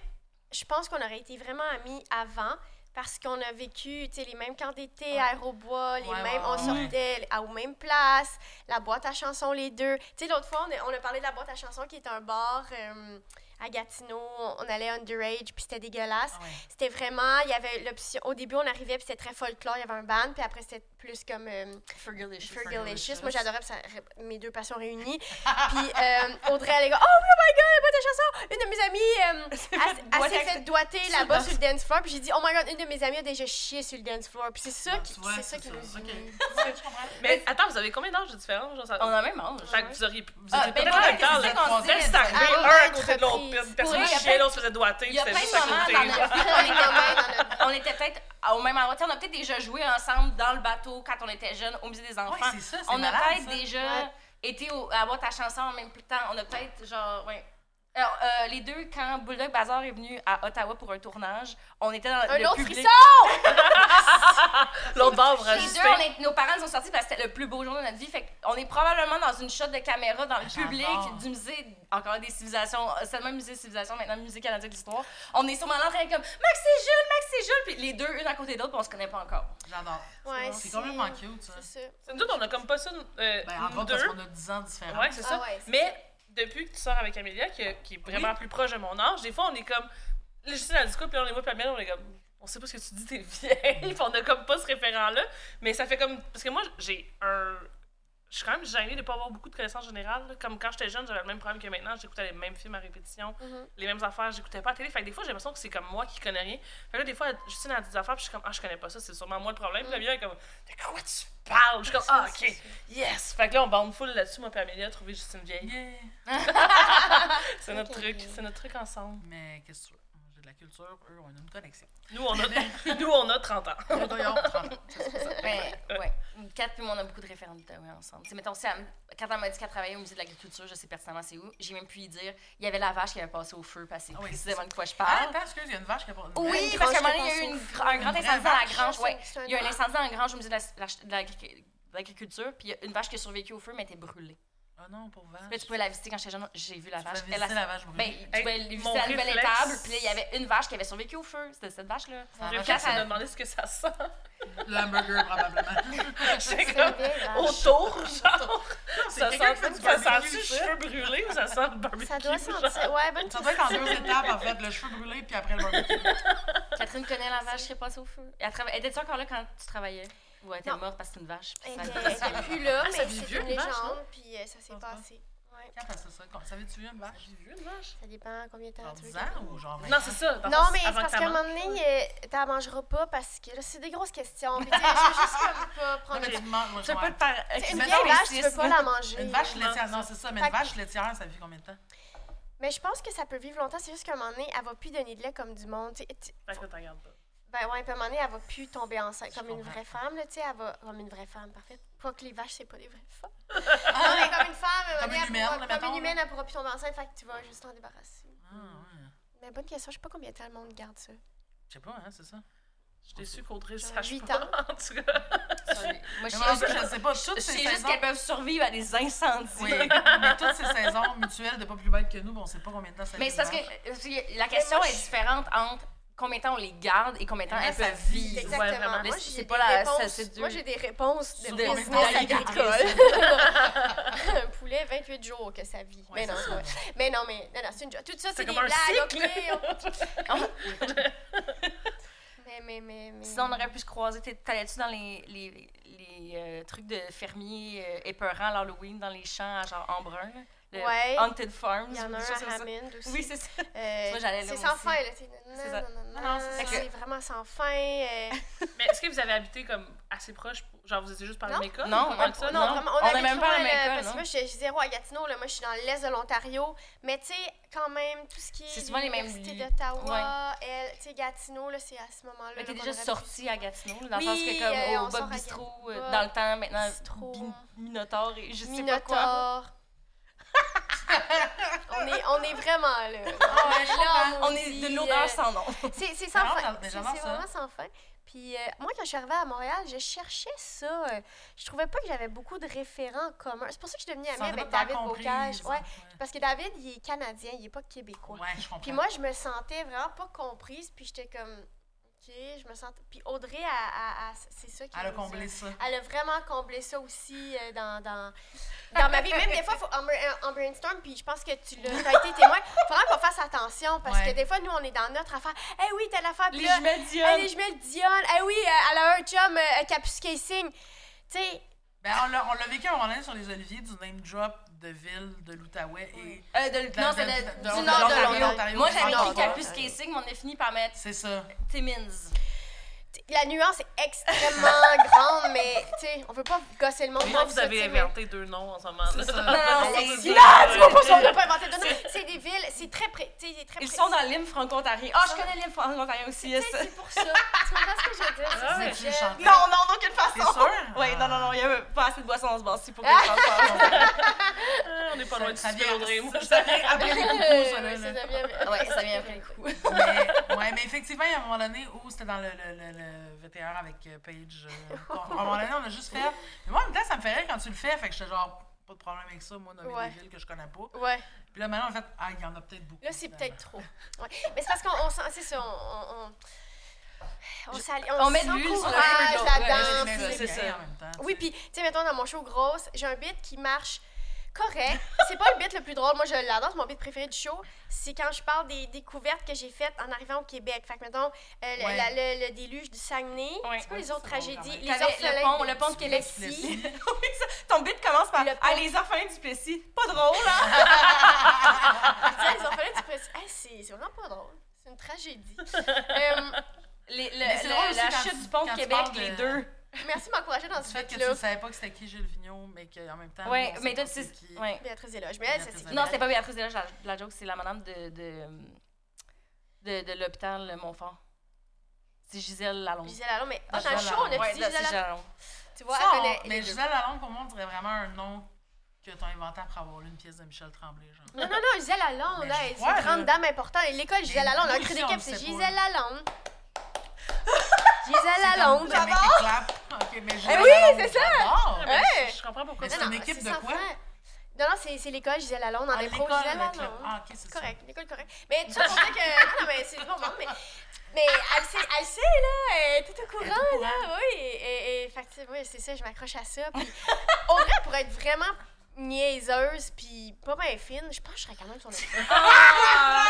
C: je pense qu'on aurait été vraiment amis avant parce qu'on a vécu, tu sais, les mêmes camps d'été
B: Ouais.
C: à Aérobois, les
B: Ouais,
C: mêmes,
B: ouais,
C: on
B: ouais.
C: sortait à, aux mêmes places, la boîte à chansons les deux. Tu sais, l'autre fois, on a, on a parlé de la boîte à chansons qui est un bar euh, à Gatineau. On allait underage, puis c'était dégueulasse.
B: Ah ouais.
C: C'était vraiment, il y avait l'option, au début, on arrivait, puis c'était très folklore, il y avait un band, puis après, c'était plus comme... euh,
D: Fergalicious.
C: Fergalicious. Moi, j'adorais, ça mes deux passions réunies. puis euh, Audrey, elle est comme, oh, my god, la boîte à chansons! Une de mes amies, euh, elle, s'est fait là-bas
D: le
C: sur le dance floor. Puis j'ai dit, oh my god, une de mes amies a déjà chié sur le dance floor. Puis c'est ça, qui, c'est ça qui nous
B: Ok.
C: unit.
B: Je comprends.
A: Mais attends, vous avez combien d'âges de différence? Genre, ça...
D: On a même âge.
A: Fait que vous auriez, vous
D: Ah,
A: étiez
D: ben
A: peut-être en même temps,
D: c'est
A: là. que c'est arrivé un à côté de l'autre. Une personne
D: Pour vrai, il y a
A: chiait,
D: plein-
A: l'autre se faisait doigter, c'était juste à côté.
D: dans notre vie on était peut-être au même endroit. On a peut-être déjà joué ensemble dans le bateau quand on était jeunes au musée des enfants. On a peut-être déjà
C: Ouais.
D: été au, à boîte à chanson en même temps. On a peut-être genre ouais. Alors, euh, les deux, quand Bulldog Bazar est venu à Ottawa pour un tournage, on était dans
C: Un
D: le
C: autre
D: public.
C: frisson!
A: L'autre bord,
D: Les deux, on est- nos parents nous ont sortis parce que c'était le plus beau jour de notre vie. Fait qu'on est probablement dans une shot de caméra dans le public du musée, encore des civilisations, euh, seulement musée des civilisations, maintenant musée canadien de l'histoire. On est sûrement là en train de comme Max et Jules, Max et Jules, puis les deux, une à côté de l'autre, puis on se connaît pas encore.
B: J'adore.
C: Ouais,
B: C'est complètement cute, ça.
C: C'est ça.
A: C'est Nous autres, on a comme pas ça, euh,
B: Ben,
A: nous
B: autres, parce
A: deux.
B: qu'on a 10 ans différents.
A: Ouais, c'est ça.
C: Ah ouais,
A: Mais depuis que tu sors avec Amélia, qui, qui est vraiment plus proche de mon âge, des fois, on est comme. Là, je suis dans le discours, puis là, on est moi, puis Amélia, on est comme. On sait pas ce que tu dis, t'es vieille. Puis on a comme pas ce référent-là. Mais ça fait comme. Parce que moi, j'ai un. Je suis quand même gênée de pas avoir beaucoup de connaissances générales. là. Comme quand j'étais jeune, j'avais le même problème que maintenant. J'écoutais les mêmes films à répétition,
C: Mhm.
A: les mêmes affaires, j'écoutais pas à la télé. Fait que des fois, j'ai l'impression que c'est comme moi qui connais rien. Fait que là, des fois, Justine a des affaires, puis je suis comme, ah, je connais pas ça, c'est sûrement moi le problème. Puis Amélia est comme, de quoi tu parles? Je suis comme, ah, ok, yes! Fait que là, on bande full là-dessus, moi, puis Amélia, trouver Justine vieille.
B: Yeah.
A: C'est notre truc, c'est notre truc ensemble.
B: Mais qu'est-ce que tu veux? La culture, eux, ont une connexion.
A: Nous, on a, nous, on a 30 ans.
B: Eux, d'ailleurs, 30 ans, c'est ça.
D: Ben, ouais. Kat puis moi, on a beaucoup de référents d'Outaouais ensemble. Tu sais, mettons, si elle- quand elle m'a dit qu'elle travaillait au musée de l'agriculture, je sais pertinemment c'est où. J'ai même pu lui dire, il y avait la vache qui avait passé au feu, parce que c'est
B: Ah oui,
D: précisément de quoi je
B: Ah,
D: parle.
B: attends, excuse, il y a une vache qui a pas. une
D: Oui,
B: vraie-
D: parce qu'à un moment donné, il y a eu une-
C: au
D: un
C: feu.
D: grand incendie dans la grange. Ouais.
C: un
D: Il y a un
C: grand-
D: incendie dans la grange au musée de la- la- de l'agri- de l'agriculture, puis il y a une vache qui a survécu au feu, mais était brûlée.
B: Ah non, pour vache.
D: Là, tu pouvais la visiter quand j'étais jeune. J'ai vu la
B: Tu
D: vache.
B: pouvais
D: Elle
B: visiter
D: a-
B: la vache brûlée.
D: Ben, tu
A: Hey,
D: pouvais
A: mon
D: visiter la nouvelle
A: réflexe-
D: étable, puis là, il y avait une vache qui avait survécu au feu. C'était cette vache-là.
A: Mon réflexe, c'est de
D: elle-
A: demander ce que ça sent.
B: Le hamburger, probablement.
A: C'est comme
C: vache.
A: autour, genre. Ça sent, ça? cheveux brûlés ou ça sent le barbecue?
C: Ça doit sentir. Ouais, bonne
B: Ça doit être en deux étapes, en fait. Le cheveu brûlé, puis après le barbecue.
D: Catherine connaît la vache qui est passée au feu. Elle Était-tu encore là quand tu travaillais? Ou elle était
C: Non.
D: morte parce que c'est une vache? puis
C: Elle
D: ça-
C: était elle était plus là,
A: Ah, ça
C: mais
A: vit
C: c'est
A: vieux,
C: une
A: une vache,
C: légende, puis euh, ça s'est
B: pense pas.
C: passé. Ouais.
B: Quand t'as ça? Quand- Savais-tu une vache?
A: J'ai vu une vache.
C: Ça dépend combien de temps
B: Genre
C: tu
B: 10
C: veux.
B: ans ou genre 20
A: Non,
B: ans?
A: c'est ça. dans le
C: Non,
A: sens,
C: mais c'est
A: avant
C: parce
A: que
C: qu'à
A: ça
C: un moment donné, euh, t'en mangeras pas parce que là, c'est des grosses questions. Puis, tu sais, je veux juste comme pas prendre
B: mais
C: le
B: moi,
D: Tu peux pas te faire.
C: Tu sais, Une
B: Mais
C: vieille
B: non,
C: vache, tu peux pas la manger.
B: Une vache
A: Non,
B: laitière,
A: c'est
B: non,
A: ça.
B: c'est ça, mais
C: Fait
B: une
C: que-
B: vache laitière, ça vit combien de temps?
C: Mais je pense que ça peut vivre longtemps. C'est juste qu'à un moment donné, elle va plus donner de lait comme du monde. tu sais, tu-
A: Fait que là, t'en gardes pas.
C: Ben ouais, puis à un moment donné, elle va plus tomber enceinte comme une vraie femme, là, tu sais, elle va... Comme une vraie femme, parfait. Pas que les vaches, c'est pas des vraies femmes. non, mais comme une femme, à un
B: Comme
C: moment donné,
B: une
C: elle
B: humaine,
C: pourra-
B: là,
C: comme une humaine, elle pourra plus tomber enceinte, fait que tu vas juste t'en débarrasser.
B: Ah, ouais.
C: Mais bonne question, je sais pas combien de temps le monde garde ça.
B: Je sais pas, hein, c'est ça.
A: Je suis déçue qu'Audrey sache
C: huit
A: pas,
C: ans.
A: en tout cas.
D: Moi, je
B: Mais
D: sais juste-
B: je sais pas, toutes
D: je
B: ces
D: sais juste
B: saisons...
D: qu'elles peuvent survivre à des incendies.
B: Oui, mais toutes ces saisons mutuelles de pas plus belles que nous, bon, on sait pas combien de temps ça
D: Mais c'est parce que la question
C: moi,
D: est différente entre combien de temps on les garde et combien de temps
B: là,
D: elles peuvent
B: vit.
D: vivre.
C: Exactement. Moi,
D: Mais
C: j'ai
D: pas la-.
C: Moi, j'ai des réponses de business agricole. Un poulet, 28 jours que ça vit.
B: Ouais,
C: mais, non, mais non, mais non, non, c'est une. Tout ça, c'est des
A: comme un
C: blagues, mais, mais, mais, mais...
D: Sinon, on aurait pu se croiser. T'es- T'allais-tu dans les, les, les euh, trucs de fermiers euh, épeurants à l'Halloween dans les champs, genre en brun? Le
C: Ouais.
D: Haunted Farms.
C: Il y en a un à
D: ça.
C: Hammond aussi.
D: Oui, c'est ça.
C: Euh, c'est sans fin, là. C'est
D: ça.
C: non, non, non,
B: Non,
C: non,
B: c'est
D: ça.
C: c'est vraiment sans fin. euh,
A: Mais est-ce que vous avez habité comme assez proche? pour- Genre, vous étiez juste par
C: Non.
A: même école?
D: Non,
A: ça?
C: non,
D: non?
C: vraiment,
D: On
C: on,
D: est même pas à école,
C: Parce que moi, je je suis zéro à Gatineau, là. Moi, je suis dans l'est de l'Ontario. Mais tu sais, quand même, tout ce qui est.
D: C'est souvent les mêmes
C: d'Ottawa, elle, tu sais, Gatineau, là, c'est à ce moment-là.
D: Mais t'es déjà sortie à Gatineau, dans le sens que comme
C: euh,
D: au Bob Bistro, dans le temps, maintenant, Minotaur et je sais pas quoi.
C: On, est, on est vraiment là.
B: Ah ouais, je
C: Là,
D: On
C: dit,
D: est de l'odeur sans nom.
C: C'est c'est sans
B: Non,
C: fin. C'est
B: ça.
C: vraiment sans fin. Puis euh, moi, quand je suis arrivée à Montréal, je cherchais ça. euh, je trouvais pas que j'avais beaucoup de référents communs. C'est pour ça que je suis devenue amie avec David. Bocage. Ouais, parce que David, il est canadien, il est pas québécois.
B: Ouais, je comprends.
C: Puis moi, je me sentais vraiment pas comprise. Puis j'étais comme, Je me sens. Puis Audrey, a- a- a- c'est ça qui
B: Elle a comblé ça.
C: Elle a vraiment comblé ça aussi euh, dans, dans, dans ma vie. Même des fois, faut, en, bra- en brainstorm, puis je pense que tu l'as as été témoin, il faudra qu'on fasse attention parce
B: Ouais.
C: que des fois, nous, on est dans notre affaire. Eh oui, telle affaire. puis
D: Les
C: là,
D: jumelles
C: Hey,
D: Dion.
C: les jumelles Dion. Eh oui, euh, elle a un chum, euh, Capus Casing. Tu sais,
B: Ben, on l'a on l'a vécu à un moment donné sur les oliviers du name drop de ville de l'Outaouais et.
D: Euh, de-
B: De-
D: non, c'est du nord de
B: l'Ontario.
D: Moi, j'avais écrit Capus
B: l'Ontario.
D: Casing, mais on a fini par mettre
B: C'est ça.
D: Timmins.
C: La nuance est extrêmement grande, mais tu sais, on veut pas gosser le monde.
A: Moi,
C: comme
A: vous
C: ça,
A: avez inventé deux noms en ce moment.
B: C'est ça.
C: Non,
D: Alexis.
C: c'est là, tu vois pas on n'a pas inventé de nom. C'est des villes, c'est très près, c'est très
D: Ils sont dans l'hymne franco-ontarien. Ah, je connais l'hymne franco-ontarien aussi.
C: C'est pour ça. Tu comprends ce que je veux dire?
A: Ah
C: C'est
A: ouais.
C: que.
D: Non, non, d'aucune façon.
B: sûr?
D: Oui,
B: Ah.
D: non, non, non, il y avait pas assez de boissons dans ce bar-ci pour que je ça.
A: Ah, on n'est pas loin
B: vient-
A: Audrey. Moi,
B: ça vient après les coucous, ça, là.
C: ça
D: vient après le coup.
B: mais, ouais, mais effectivement, il y a un moment donné où c'était dans le VTR avec euh, Paige. euh, à un moment donné, on a juste fait. Mais moi, en même temps, ça me fait rire quand tu le fais. Fait que j'étais genre, pas de problème avec ça, moi, nommer
C: Ouais.
B: des villes que je connais pas.
C: Ouais.
B: Puis là, maintenant, en fait, ah, il y en a peut-être beaucoup.
C: Là, c'est peut-être trop. Ouais. Mais c'est parce qu'on on sent, c'est ça, on. on, on... On, s'allie-
D: on met de l'huile sur le feu, Ouais,
A: c'est ça.
B: en même temps,
C: Oui, puis, tu sais, mettons, dans mon show Grosse, j'ai un bit qui marche correct. C'est pas le bit le plus drôle. Moi, je l'adore. C'est mon bit préféré du show. C'est quand je parle des découvertes que j'ai faites en arrivant au Québec. Fait que, mettons, euh, le-
B: Ouais.
C: la- le, le déluge du Saguenay.
D: Ouais.
C: c'est quoi les autres tragédies? Les orphelins
D: le pont, le pont de Québec.
C: Plessis.
D: Oui, ça. Ton bit commence par
C: Le
D: Ah, les orphelins du Plessis. Pas drôle, hein?
C: Les orphelins du Plessis. Hey, c'est vraiment pas drôle. C'est une tragédie. Euh,
D: Les- le- le- la chute du pont de Québec, les deux.
C: Merci de m'encourager dans ce
B: fait que tu
C: bit-là.
B: ne savais pas que c'était qui Gilles Vigneault, mais qu'en même temps. On
D: mais toi, tu
B: c'est
D: sais.
B: qui.
D: Ouais.
C: Béatrice Éloge. Mais elle, c'est.
D: Non, c'était pas Béatrice Desloges, la, la joke, c'est la madame de. de de, de l'hôpital Montfort. C'est Gisèle Lalonde.
C: Gisèle Lalonde, mais ah, dans le show, on a
D: Ouais,
C: dit
D: là, c'est
C: Gisèle Lalonde. Tu vois,
B: Ça,
C: elle connaît
B: mais. Gisèle Lalonde, pour moi, on dirait vraiment un nom que t'as inventé après avoir lu une pièce de Michel Tremblay, genre.
C: Non, non, non, Gisèle Lalonde, là, c'est une grande
B: là.
C: dame importante. Et l'école Gisèle Lalonde, le d'équipe,
B: le
C: c'est. Gisèle Lalonde. Gisèle Lalonde.
B: clappe. Ok, mais Gisèle
C: Eh oui,
B: Lalonde,
C: c'est ça.
B: j'adore.
A: Mais
C: Ouais.
A: Je comprends pourquoi
B: Mais c'est
C: Non,
B: une
C: non,
B: équipe de
C: sans
B: quoi?
C: Non, non, c'est c'est l'école Gisèle Lalonde, en
B: Ah,
C: impro
B: l'école,
C: Gisèle
B: le club.
C: Lalonde.
B: Ah, ok, c'est ça.
C: Correct, l'école correct. Mais tu sais, dire que. Non, non, mais c'est du bon monde, mais. Mais elle sait, elle sait, là, elle est tout au courant,
B: au
C: là, oui. Et, et, et fait que, tu sais, oui, c'est ça, je m'accroche à ça. Puis, Audrey, pour être vraiment niaiseuse, puis pas bien fine, je pense que je serais quand même son amie.
D: Ah,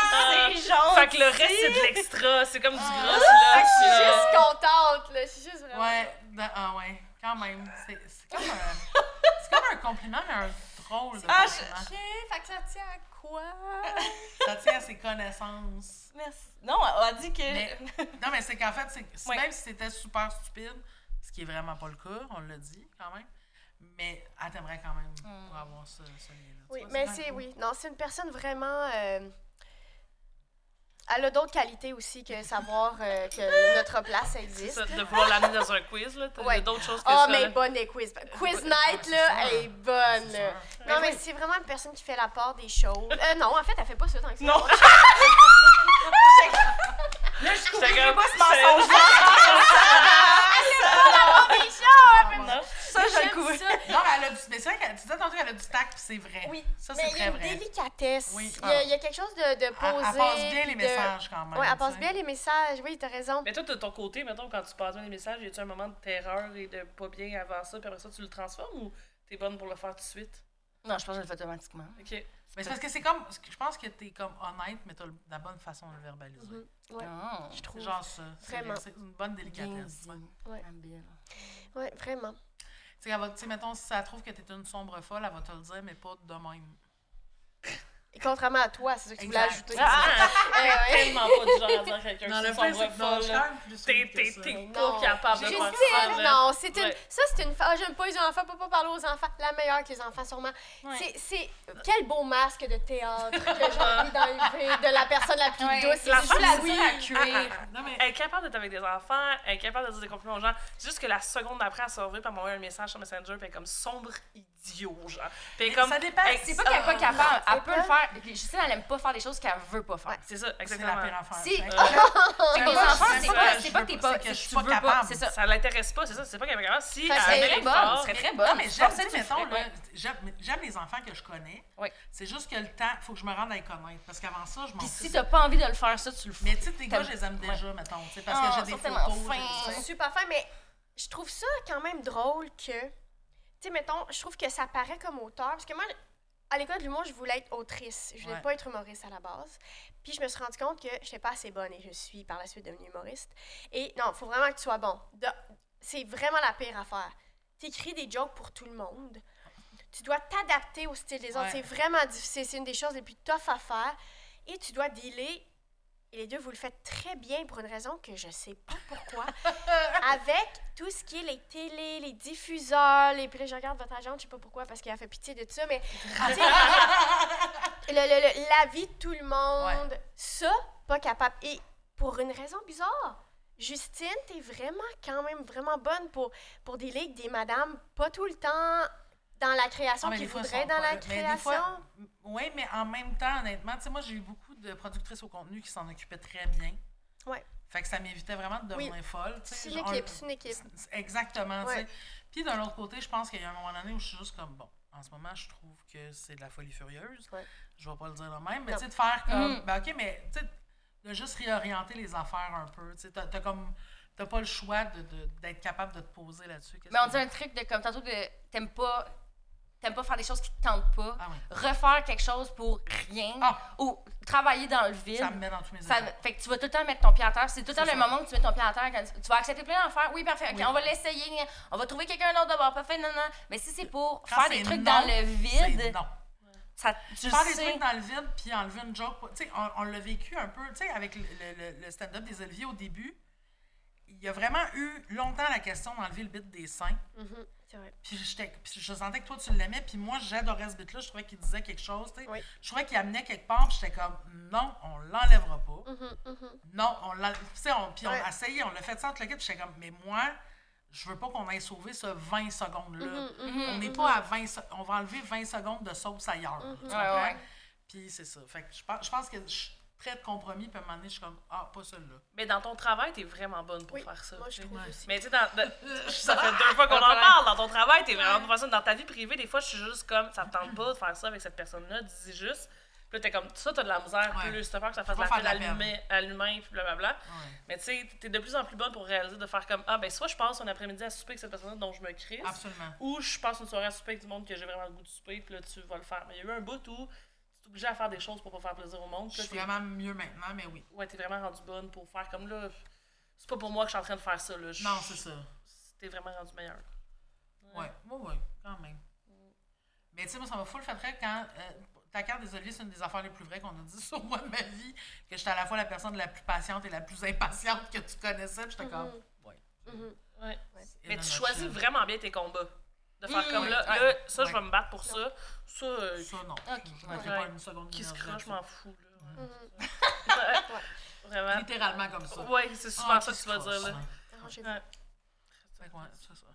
D: c'est jaune.
A: Fait que le reste, c'est de l'extra. C'est comme du gros
C: Fait
A: là.
C: je suis juste contente, là, je suis juste vraiment.
B: Ouais, da- ah ouais, quand même. C'est c'est comme, un- c'est comme un compliment, mais un drôle de
D: Ah,
B: compliment.
C: Ok, fait que ça tient à quoi?
B: Ça tient à ses connaissances.
D: Merci. Non, elle a dit que.
B: Mais- Non, mais c'est qu'en fait,
D: Ouais.
B: même si c'était super stupide, ce qui est vraiment pas le cas, on l'a dit quand même, mais elle t'aimerait quand même pour avoir ce, ce lien-là.
C: Oui,
B: vois,
C: mais c'est, oui, non, c'est une personne vraiment. euh, elle a d'autres qualités aussi que savoir euh, que notre place
A: C'est
C: existe.
A: ça, de vouloir l'amener dans un quiz, là. T'as-
C: Ouais.
A: d'autres choses que
C: Oh,
A: ça.
C: mais
A: là.
C: bonne des quiz. Quiz night,
B: c'est
C: là,
B: ça.
C: elle est bonne.
B: C'est
C: là. Non, mais
A: oui.
C: c'est vraiment une personne qui fait la part des choses. Euh, non, en fait, elle fait pas ça tant que ça.
A: Non.
D: Là, je
A: comme-
D: pas ce mensonge
C: des choses!
A: Non.
D: Ça, je le
C: J'aime ça.
B: Non, mais elle a du. Mais c'est vrai qu'elle tantôt qu'elle a du tact, puis c'est vrai.
C: Oui,
B: Ça, c'est
C: il y
B: très
C: a une
B: vrai.
C: délicatesse.
B: Oui.
C: Il, y a, il y a quelque chose de, de
B: Elle,
C: posé.
B: elle passe bien les
C: de-
B: messages quand même.
C: Ouais, elle passe
B: sais.
C: bien les messages. Oui, t'as raison.
A: Mais toi, de ton côté, mettons, quand tu passes bien les messages, y a-tu un moment de terreur et de pas bien avant ça, puis après ça, tu le transformes ou t'es bonne pour le faire tout de suite?
D: Non, je pense que je le fais automatiquement.
A: Ok.
B: Mais c'est parce que c'est comme. Je pense que t'es comme honnête, mais t'as la bonne façon de le verbaliser.
C: Ouais,
D: Ah.
C: je trouve.
B: Genre ça. C'est
C: Vraiment.
B: c'est une bonne délicatesse. Ouais.
C: Ouais. Ouais, vraiment.
B: Tu sais, tu mettons, si ça trouve que t'es une sombre folle, elle va te le dire, mais pas de même.
C: Contrairement à toi, c'est ça que tu voulais ajouter.
A: Ah!
C: Eh ouais.
A: tellement pas du genre à dire à quelqu'un
B: Dans
A: qui
B: le non,
A: T'es
C: Non.
A: capable de faire
C: non, c'est une. Ça, c'est une. Ah, j'aime pas les enfants, pas, pas parler aux enfants. La meilleure que les enfants, sûrement.
D: Ouais.
C: C'est- C'est. Quel beau masque de théâtre que j'ai envie d'enlever de la personne la plus
D: Ouais,
C: douce.
D: la
C: C'est
D: femme
C: juste
D: la
C: oui.
D: dure à cuire.
B: Non, mais.
A: Elle est capable d'être avec des enfants, elle est capable de dire des compliments aux gens. C'est juste que la seconde d'après, elle se revient par m'envoyer un message sur Messenger, puis elle est comme sombre idiot, genre. Puis elle est
B: Mais
A: comme.
B: ça dépend.
D: C'est pas qu'elle est pas capable, elle peut
C: pas-
D: le faire. Justine, elle aime pas faire des choses qu'elle veut pas faire.
A: C'est ça,
B: C'est la
A: exactement.
B: pire affaire.
D: Si-
B: Fait que-
A: Euh,
D: les
B: pas-
D: enfants,
B: c'est pas
D: pas,
B: que
D: c'est
B: je
D: pas
B: veux
D: que t'es
B: pas, je suis
D: tu
B: pas capable.
D: C'est ça.
A: Ça l'intéresse pas, c'est ça, c'est pas qu'elle est capable. Si
C: Fait que
A: elle
C: c'est
A: avait
C: très
A: les
C: bonne,
D: c'est très
B: Non,
D: bonne.
B: mais
D: Je
B: j'aime, j'aime les enfants que je connais. C'est juste que le temps, il faut que je me rende à les connaître. Parce qu'avant ça, je m'en
D: Puis si t'as pas envie de le faire, ça, tu le fais.
B: Mais tu sais, tes gars, je les aime déjà, mettons. Parce
D: Ah,
B: que j'ai
D: ils
B: des photos.
C: super fin, mais je trouve ça quand même drôle que. Tu sais, mettons, je trouve que ça paraît comme auteur. Parce que moi, à l'école de l'humour, je voulais être autrice. Je voulais
B: Ouais.
C: pas être humoriste à la base. Puis je me suis rendu compte que j'étais pas assez bonne et je suis par la suite devenue humoriste. Et non, il faut vraiment que tu sois bon. C'est vraiment la pire affaire. T'écris des jokes pour tout le monde. Tu dois t'adapter au style des autres.
B: Ouais.
C: C'est vraiment difficile. C'est une des choses les plus tough à faire. Et tu dois dealer. Et les deux, vous le faites très bien pour une raison que je sais pas pourquoi. avec tout ce qui est les télés, les diffuseurs, les... Puis là, je regarde votre agente, je sais pas pourquoi, parce qu'elle a fait pitié de ça, mais... le- le- le- la vie de tout le monde, ça, pas capable. Et pour une raison bizarre, Justine, t'es vraiment, quand même, vraiment bonne pour, pour des ligues, des madames, pas tout le temps dans la création
B: Ah,
C: qui voudraient dans la création.
B: Oui, mais en même temps, honnêtement, tu sais, moi, j'ai eu beaucoup de productrices au contenu qui s'en occupaient très bien.
C: Ouais.
B: Fait que ça m'évitait vraiment de
C: Oui.
B: devenir folle.
C: C'est une équipe, c'est une équipe.
B: Exactement, tu
C: Ouais.
B: sais. Puis d'un autre côté, je pense qu'il y a un moment donné où je suis juste comme, bon, en ce moment, je trouve que c'est de la folie furieuse.
C: Ouais.
B: Je vais pas le dire de même, mais tu sais, de faire comme,
D: Mm.
B: ben ok, mais tu sais, de juste réorienter les affaires un peu. Tu sais, t'as comme, t'as pas le choix de- de- d'être capable de te poser là-dessus.
D: Mais on dit un truc de comme tantôt que t'aimes pas t'aimes pas faire des choses qui te tentent pas.
B: Ah oui.
D: Refaire quelque chose pour rien
B: Ah.
D: ou travailler dans le vide.
B: Ça me met dans tous mes
D: Ça- fait que tu vas tout le temps mettre ton pied à terre. C'est tout le temps le moment où tu mets ton pied à terre. Quand tu, vas accepter plein d'affaires. Oui, parfait. OK, on va l'essayer. On va trouver quelqu'un d'autre d'abord. Parfait, non, non. Mais si c'est pour
B: Quand
D: faire des trucs
B: non,
D: dans le vide,
B: non.
D: ça, tu
B: faire des trucs dans le vide puis enlever une joke. Tu sais, on, on l'a vécu un peu, tu sais, avec le, le- le- le stand-up des Oliviers au début. Il y a vraiment eu longtemps la question d'enlever le bit des seins.
C: Mhm. C'est vrai.
B: Puis, j'étais- puis je sentais que toi, tu l'aimais. Puis moi, j'adorais ce bit-là. Je trouvais qu'il disait quelque chose. tu sais.
C: Oui.
B: Je trouvais qu'il amenait quelque part. Puis j'étais comme, non, on l'enlèvera pas.
C: Mhm, mhm.
B: Non, on l'a. Tu sais, on, puis on a essayé, on l'a fait ça entre le kit. Puis j'étais comme, mais moi, je veux pas qu'on aille sauver ce 20 secondes-là.
C: Mhm, mhm,
B: On n'est pas à 20 se- On va enlever 20 secondes de sauce ailleurs. tu.
D: Ouais,
B: comprends?
D: ouais.
B: Puis c'est ça. Fait que je pense, je pense que je très de compromis. Puis à un moment donné, je suis comme, ah, pas celle-là.
A: Mais dans ton travail, t'es vraiment bonne pour
C: Oui,
A: faire ça.
C: Moi, je trouve aussi.
A: Mais tu sais, dans- dans- ça fait deux fois qu'on en parle. Dans ton travail, t'es vraiment pour faire ça. Dans ta vie privée, des fois, je suis juste comme, ça me tente pas de faire ça avec cette personne-là, dis juste. Puis là, t'es comme, ça, t'as de la misère,
B: Ouais.
A: plus t'as peur que ça fasse
B: de la peine.
A: à l'humain, puis blablabla.
B: Ouais.
A: Mais tu sais, t'es de plus en plus bonne pour réaliser de faire comme, ah, ben, soit je passe un après-midi à souper avec cette personne-là dont je me crisse,
B: Absolument.
A: ou je passe une soirée à souper avec du monde que j'ai vraiment le goût de souper, puis là, tu vas le faire. Mais il y a eu un bout où tu es obligé à faire des choses pour pas faire plaisir au monde.
B: Je suis vraiment mieux maintenant, mais oui.
A: Ouais, t'es vraiment rendu bonne pour faire comme là. C'est pas pour moi que je suis en train de faire ça, là. Je-
B: Non, c'est ça.
A: T'es vraiment rendu meilleur.
B: Ouais, ouais, ouais, quand même. Mais tu sais, moi, ça m'a full fait rire quand. euh, ta carte des oliviers, c'est une des affaires les plus vraies qu'on a dit sur moi de ma vie. Que j'étais à la fois la personne la plus patiente et la plus impatiente que tu connaissais. Puis j'étais comme. Ouais.
C: Mhm.
A: Ouais. Mais tu choisis vraiment bien tes combats. De faire
D: Mm,
A: comme là,
D: ouais.
A: là, ça, je vais me battre pour ça. Ça, euh,
B: Ça, non.
D: Ok,
B: Je me fais
A: ouais.
B: pas une seconde
A: qui se croche, je m'en fous, là. Ouais. Vraiment.
B: Littéralement comme ça.
A: Ouais, c'est souvent
B: Ah,
A: ça que tu vas dire, là.
B: c'est ça.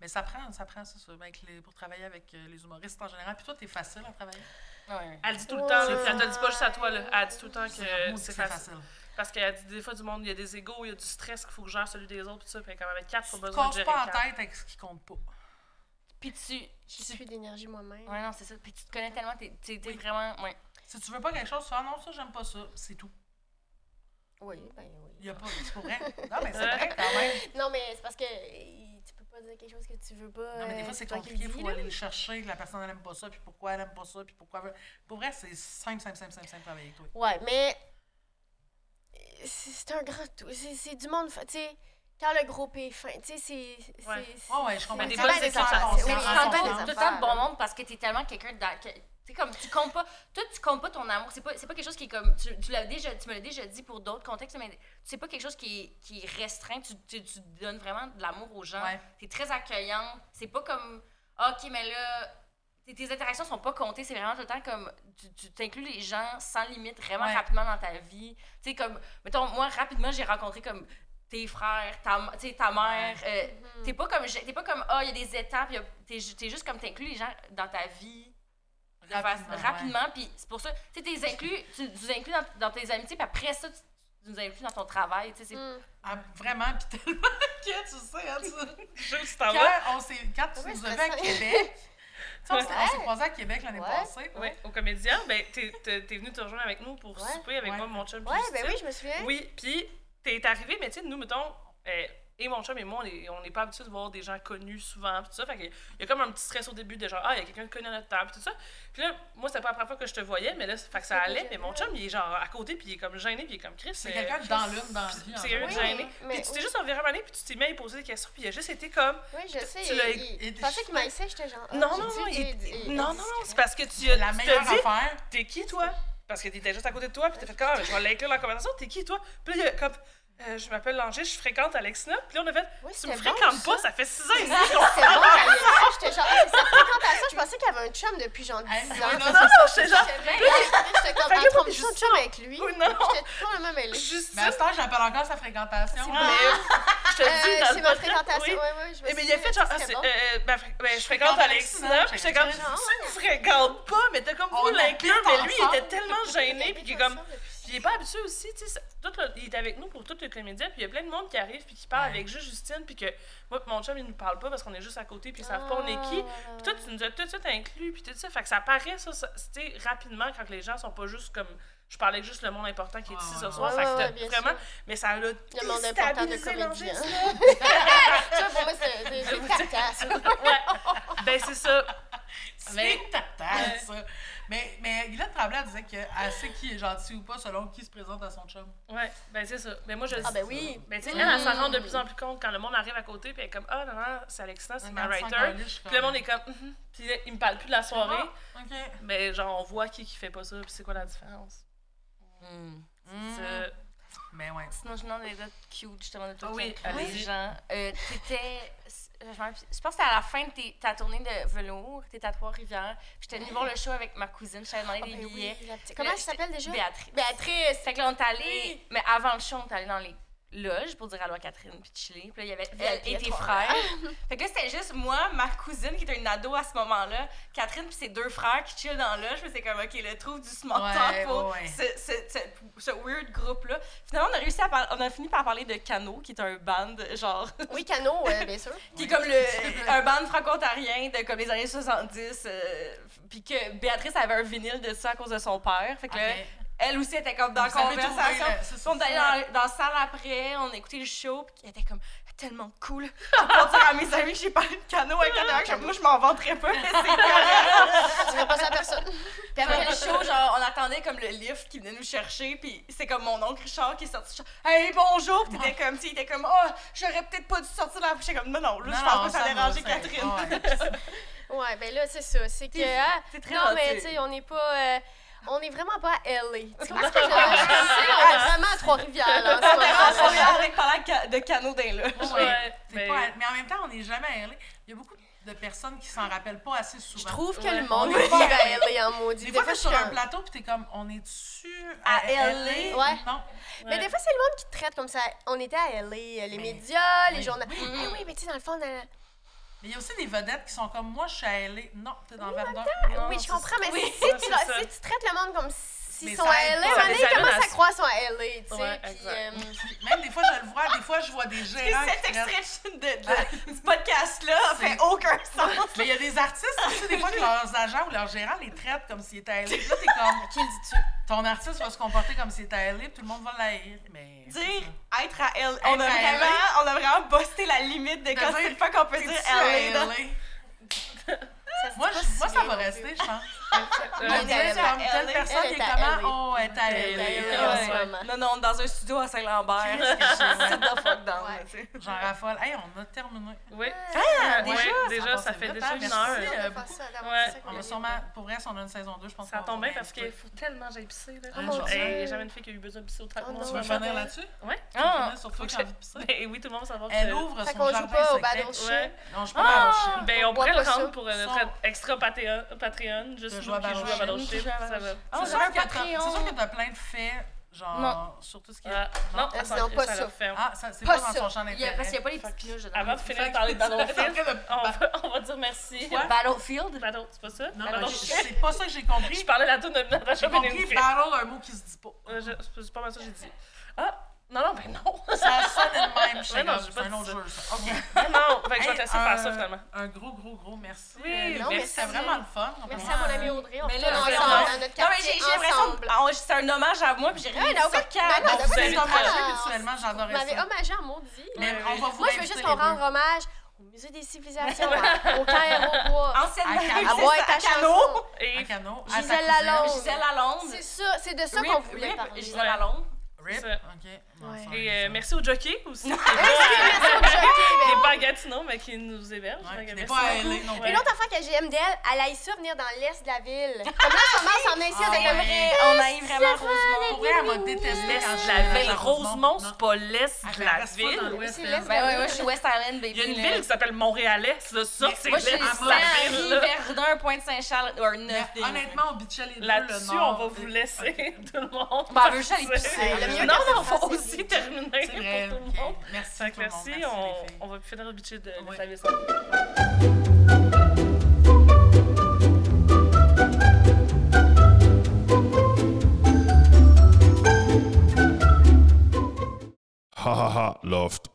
B: Mais ça prend, ça prend, ça. Avec les, pour travailler avec euh, les humoristes en général. Puis toi, t'es facile à travailler?
D: Ouais.
A: Elle dit tout le temps, elle te dit pas juste à toi, là. Elle dit tout le temps que c'est facile. Parce qu'elle dit des fois du monde, il y a des égaux, il y a du stress qu'il faut que je gère celui des autres, puis ça. Puis comme avec quatre,
B: Tu
A: faut besoin de gérer
B: pas en
A: quatre.
B: tête avec ce qui compte pas.
D: Puis tu.
C: J'ai
D: tu-
C: plus d'énergie moi-même.
D: Ouais, non, c'est ça. Puis tu te connais tellement, t'es t'es- t'es
B: Oui.
D: vraiment. Ouais.
B: Si tu veux pas quelque chose, tu fais ah non, ça, j'aime pas ça. C'est tout.
C: Oui, ben oui.
B: Il y a pas. C'est pour vrai. Non, mais c'est vrai quand même.
C: Non, mais c'est parce que tu peux pas dire quelque chose que tu veux pas.
B: Non, mais des fois, c'est compliqué. Il faut
C: là.
B: aller le chercher, que la personne, elle aime pas ça, puis pourquoi elle aime pas ça, puis pourquoi. elle veut- Pour vrai, c'est simple, simple, simple, simple, simple travailler avec toi.
C: Ouais, mais c'est c'est un grand tout. C'est c'est du monde. Tu sais, quand le groupe est fin, tu sais, c'est.
A: Ouais.
C: c'est-
B: Ouais, je comprends.
C: c'est
A: des bonnes ça-
C: Oui,
A: ça-
C: c'est
A: ça-
C: bien
A: ça-
C: des
D: tout le temps de bon monde parce que t'es tellement quelqu'un de. que- Tu sais, comme tu comptes pas. Toi, tu comptes pas ton amour. C'est pas, c'est pas quelque chose qui est comme. Tu, tu l'as déjà, tu me l'as déjà dit pour d'autres contextes, mais c'est pas quelque chose qui est, qui est restreint. Tu, tu, tu donnes vraiment de l'amour aux gens.
B: Ouais.
D: T'es très accueillante. C'est pas comme. Ah, ok, mais là. Tes, tes interactions sont pas comptées. C'est vraiment tout le temps comme. Tu, tu t'inclus les gens sans limite, vraiment
B: Ouais.
D: rapidement dans ta vie. Tu sais, comme. Mettons, moi, rapidement, j'ai rencontré comme tes frères, ta, ta mère. euh,
C: Mhm.
D: T'es pas comme, t'es pas comme, ah, il y a des étapes, il y a- t'es, t'es juste comme, t'inclus les gens dans ta vie
B: Rapidement,
D: rapidement, puis c'est pour ça, tu sais, t'es inclus, tu, les inclus dans, dans tes amitiés, puis après ça, tu, tu nous inclus dans ton travail, tu sais, c'est...
C: Mm.
B: Ah, vraiment, puis tellement que tu sais, hein, tu-
A: Juste.
B: Quand, on s'est, quand tu
C: Ouais,
B: nous vu à. Québec, on s'est
C: Ouais.
B: croisés à Québec l'année
C: Ouais.
B: passée.
A: Ouais, au comédien, ben, t'es, t'es, t'es venu te rejoindre avec nous pour
C: Ouais.
A: souper avec
B: Ouais.
A: moi, mon chum. puis
C: Ouais, ben oui, je me souviens.
A: Oui, puis t'es arrivé, mais tu sais, nous, mettons, euh, et mon chum et moi, on est- on n'est pas habitués de voir des gens connus souvent, tout ça. Fait qu'il y a comme un petit stress au début de genre, ah, il y a quelqu'un de connu à notre table, puis tout ça. Puis là, moi, c'était pas la première fois que je te voyais, mais là, fait que ça
C: C'est
A: allait, mais mon chum, il est genre à côté, puis il est comme gêné, puis il est comme Chris.
B: C'est
A: euh,
B: quelqu'un de dans l'une, dans en
A: c'est quelqu'un gêné.
C: mais
A: Puis tu t'es
C: oui.
A: juste environ année, puis tu t'es mis à poser des questions, puis il a juste été comme.
C: Oui, je sais. Je pensais qu'il m'haïssait, j'étais genre. ah,
A: Non, non, non, non, non, c'est parce que tu, as-
B: La meilleure affaire.
A: t'es qui toi? Parce que t'étais juste à côté de toi, puis t'as fait comme, ah, mais je vais l'inclure dans la conversation, t'es qui toi? Puis là, il y a comme, euh, je m'appelle Langer, je fréquente Alexina, puis là, on a fait,
C: Oui,
A: tu me
C: bon,
A: fréquentes
C: ça.
A: pas, ça fait 6 ans ici.
C: C'est bon, j'étais genre, ah, c'est sa fréquentation. Je pensais qu'il y avait un chum depuis genre 10
B: Hey,
C: ans.
B: oui, non,
A: Non, non, j'étais genre,
C: J'étais bien- j'étais comme,
A: Fait que là,
C: elle trompe son
A: juste
C: chum avec lui.
A: Oui, non.
C: J'étais complètement mêlée.
B: Mais à ce temps, j'appelle encore sa fréquentation.
C: Bon.
A: je te dis
C: Euh,
A: dans
C: c'est ma fréquentation.
A: oui.
C: Je me
A: Eh, mais il a fait genre, ah,
C: bon.
A: euh, ben, ben, je fréquente Alexina, puis j'étais comme, tu me fréquentes pas, mais t'as comme voulu l'inclure, mais lui, il était tellement gêné, puis il est comme, Puis il est pas habitué aussi, tu sais, ça- tout le- il est avec nous pour tout le comédien, puis il y a plein de monde qui arrive puis qui parle
B: Ouais.
A: avec juste Justine, puis que moi mon chum, ils nous parlent pas parce qu'on est juste à côté, puis ils savent pas on est qui.
C: Ah,
A: Puis toi, tu nous as tout de suite inclus, puis tout ça, fait que ça paraît, ça, ça tu sais, rapidement, quand les gens sont pas juste comme... Je parlais avec juste le monde important qui est ici ce soir,
C: ouais,
A: fait que
C: ouais,
A: vraiment...
C: sûr.
A: Mais ça l'a
C: Le monde important de comédien.
A: l'enregistre.
C: Ça, pour moi, c'est ça.
A: Ouais. Ben c'est ça.
B: C'est total, ça. Mais, mais Guylaine Tremblay, elle disait qu'elle sait qui est gentil ou pas selon qui se présente à son chum.
A: Ouais, ben c'est ça. Mais moi, je
C: Ah, ben oui.
A: Ben tu sais, elle, elle s'en rend de plus en plus compte quand le monde arrive à côté, puis elle est comme, ah non, non, c'est Alexina, c'est ma writer. Puis le monde est comme, Mhm. puis il me parle plus de la soirée.
B: Ah, ok.
A: Mais genre, on voit qui qui fait pas ça, puis c'est quoi la différence.
B: Mm.
A: C'est-
B: Mais ouais.
D: Sinon, je demande des dates cute, justement, de tout
A: Ah oui,
D: les
A: allez-y.
D: gens. Euh, T'étais Je, pense que c'était à la fin de tes- ta tournée de velours, t'es à Trois-Rivières. J'étais venue voir le show avec ma cousine, je t'avais demandé
C: Ah,
D: des
C: ben
D: billets.
C: Comment elle s'appelle déjà?
D: Béatrice.
C: Béatrice.
D: Fait que là, on est allé, mais avant le show, on est allé dans les loges pour dire allô à Catherine puis chiller. Puis là, il y avait elle et tes frères. fait que là, c'était juste moi, ma cousine qui était une ado à ce moment-là, Catherine puis ses deux frères qui chillent dans la loge. Puis c'est comme, OK, le trouve du small
B: Ouais,
D: talk pour
B: ouais.
D: Ce, ce, ce- ce weird groupe-là. Finalement, on a réussi à parler, on a fini par parler de Cano, qui est un band, genre,
C: Oui, Cano, euh, bien sûr.
D: qui est comme le, un band franco-ontarien de comme les années 70. euh, puis que Béatrice avait un vinyle de ça à cause de son père. Fait que là. Elle aussi était comme dans la conversation. on est allé dans, dans la salle après, on a écouté le show, puis elle était comme tellement cool. J'ai pas dire à mes amis que j'ai parlé de canot avec elle, comme moi je m'en vanterais pas, mais c'est correct.
C: Tu vas passer à personne.
D: Puis après le show, genre, on attendait comme le lift qui venait nous chercher, puis c'est comme mon oncle Richard qui est sorti. Hey, bonjour! Puis t'étais comme, tu sais, il était comme, oh, j'aurais peut-être pas dû sortir de la J'étais comme, non, non, là, je pense pas que ça
B: ça-
D: Catherine.
B: ouais.
C: Ben là, c'est ça. C'est que.
D: T'es-
C: ah,
D: très
C: non, mais tu sais, on n'est pas. On est vraiment pas à LA. Tu comprends ce que je veux dire? On est vraiment à Trois-Rivières, là, en ce
D: On
C: moment.
D: est avec de canot d'un là.
B: Ouais,
A: Ouais,
B: t'es
A: mais-
B: pas à- mais en même temps, on n'est jamais à LA. Il y a beaucoup de personnes qui s'en rappellent pas assez souvent.
C: Je trouve que
A: Ouais.
C: le monde
B: On est
C: vit
B: pas-
C: à LA en maudit.
B: Des fois, t'es
C: je
B: sur
C: suis
B: un
C: comme-
B: plateau puis t'es comme, on est dessus
D: À
B: à,
D: LA?
B: LA?
C: Ouais.
B: Non.
C: Mais des fois, c'est le monde qui te traite comme ça. On était à LA, euh, les
B: Mais-
C: médias, les
B: oui,
C: journaux.
B: oui.
C: Ah oui, mais tu sais, dans le fond, dans-
B: Mais il y a aussi des vedettes qui sont comme, moi, je suis LA. Non, t'es dans Verdun. Non,
C: oui, je comprends, mais
A: Oui,
C: si, tu, si tu traites le monde comme s'ils sont
B: aide
C: LA,
B: pas.
C: moment
A: Ça
C: qu'ils sont à LA, tu sais.
A: Ouais,
C: puis, euh,
B: Même des fois, je le vois. Des fois, je vois des gérants
D: Cet extrait de, de- du podcast-là
B: C'est-
D: fait aucun sens.
B: Mais il y a des artistes aussi, des fois, que leurs agents ou leurs gérants les traitent comme s'ils étaient à LA. Puis là, t'es comme,
C: Qui le dis-tu?
B: ton artiste va se comporter comme s'il était à LA, puis tout le monde va l'haïr. Mais.
D: dire être à L. On a, vraiment,
B: LA.
D: on a vraiment busté la limite de quand c'est fois qu'on peut dire LA.
B: Moi,
C: pas
B: ça va rester, je pense.
A: Euh,
B: On
C: est
B: comme telle personne qui
C: est
B: est comment? Oh, elle est à
C: est
B: LA.
D: Non, non, dans un studio à Saint-Lambert.
B: Que
D: Sit the fuck down,
C: Ouais.
D: tu sais.
B: J'en raffole. Hey, on a terminé.
A: Oui.
D: Ah, déjà?
A: déjà,
B: Ça
A: ça fait déjà
B: hein,
A: une heure.
B: Euh,
C: On va ça, fait ça
B: On a
C: a
B: sûrement, pour vrai, si on a une saison 2, je pense
A: Ça
B: qu'on
A: tombe
B: va
A: bien parce qu'il faut tellement j'aille pisser. Là.
C: Mon
A: Hey,
C: Dieu.
A: J'ai jamais une fille qui a eu besoin de pisser que
C: Oh
A: moi.
C: non.
B: Tu veux finir là-dessus?
A: Ouais.
B: Tu veux
D: Ah,
B: finir sur toi
A: faut
B: qui
A: que
B: as envie de pisser?
A: Ben oui, tout le monde va savoir que.
B: Elle ouvre
C: Fait
B: son
C: qu'on joue
B: jardin
C: pas au.
B: Non, je suis pas Battleship.
A: Ben, on
C: On
A: pourrait le rendre
C: ça.
A: pour euh, notre extra Patreon, Patreon juste Qui joue à
B: Battleship. C'est
D: Ah,
B: sûr
D: sur
B: que t'as-
D: Patreon.
B: c'est sûr que t'as plein de faits, genre,
D: Non.
B: sur tout ce qui est...
A: Ah, non,
C: Ah,
A: attends,
C: sinon, pas
A: ça.
B: Ah, ça, c'est
C: Pas
B: pas, dans
C: ça.
B: son champ
D: Il y a-
B: d'intérêt.
D: parce qu'il n'y a pas les petites pinouches dedans.
A: Avant de finir de parler de Battlefield, on va, on va dire merci.
B: Quoi?
D: Battlefield?
A: Battle, c'est pas ça?
B: Non, je- c'est pas ça que j'ai compris.
A: Je parlais de la toune de Natasha
B: J'ai compris battle, un mot qui se dit pas.
A: Euh, je- C'est c'est pas mal ça que j'ai dit. Ah, non, non, ben non.
B: Ça sonne de même, je
A: Ouais, non,
B: sais
A: j'ai
B: c'est
A: pas
B: un autre
A: ça.
B: jeu, ça. OK.
A: Non, que je vais te laisser faire ça
B: un-
A: finalement.
B: Un gros, gros, gros merci.
A: Oui,
B: Euh,
C: non,
A: merci.
B: C'était vraiment le fun.
C: Merci à mon ami Audrey. On
D: Mais là, on- on-
C: dans notre
D: Non, mais
C: quartier
D: j'ai j'ai l'impression que c'est un hommage à moi, puis j'ai rien dit
C: non,
D: ça.
C: Ben non,
B: On vous
C: avez
B: à
C: le
B: manger
C: droit.
B: mutuellement,
C: Vous m'avez
B: ça.
C: hommagé en maudit.
B: Mais
A: Ouais,
B: on
A: oui.
B: va vous
C: Moi, je veux juste qu'on rende hommage au Musée des civilisations, à- au Caire au bois.
D: Anciennement,
B: À
C: À
D: à
C: chanson.
A: Et
B: Un canot. à ta
C: Gisèle. Lalonde.
D: Gisèle Lalonde.
C: C'est ça, c'est de ça qu'on voulait
D: Rip,
C: parler.
D: Gisèle Lalonde.
B: Rip.
A: Ça.
B: OK.
C: Ouais.
A: Et euh, merci au jockey aussi.
C: Merci, merci au jockey,
A: Qui
C: ben
A: pas à Gatineau, mais qui nous héberge.
B: Ouais, n'est
A: merci
B: pas à
A: beaucoup.
B: LA non
A: Ouais.
C: Une autre affaire que j'aime d'elle, elle aille ça venir dans l'est de la ville. Comme là, en ce moment, on ici,
B: ouais.
C: vrai.
D: On a eu vraiment Rosemont.
B: Pour vrai, elle m'a détesté
A: L'est
B: quand je
A: la ville. Rosemont, c'est pas l'est de la ville.
C: C'est l'est.
D: Ben je suis West Island, baby.
A: Il y a une ville qui s'appelle Montréal-Est, là. Ça, c'est
D: Moi,
A: l'est de la ville.
D: Verdun, Pointe-Saint-Charles, neuf
B: Honnêtement, on bitchait les deux.
A: Là-dessus, on va vous laisser, tout le monde.
D: Ben, elle veut juste aller pisser.
A: Non, non, faut aussi
B: vrai.
A: pour tout le monde.
B: Merci.
A: Fait
B: tout le monde.
A: merci,
B: les
A: on, va finir le bitcher de
B: Oui.
A: vaisselle.
E: Ha ha ha, Loft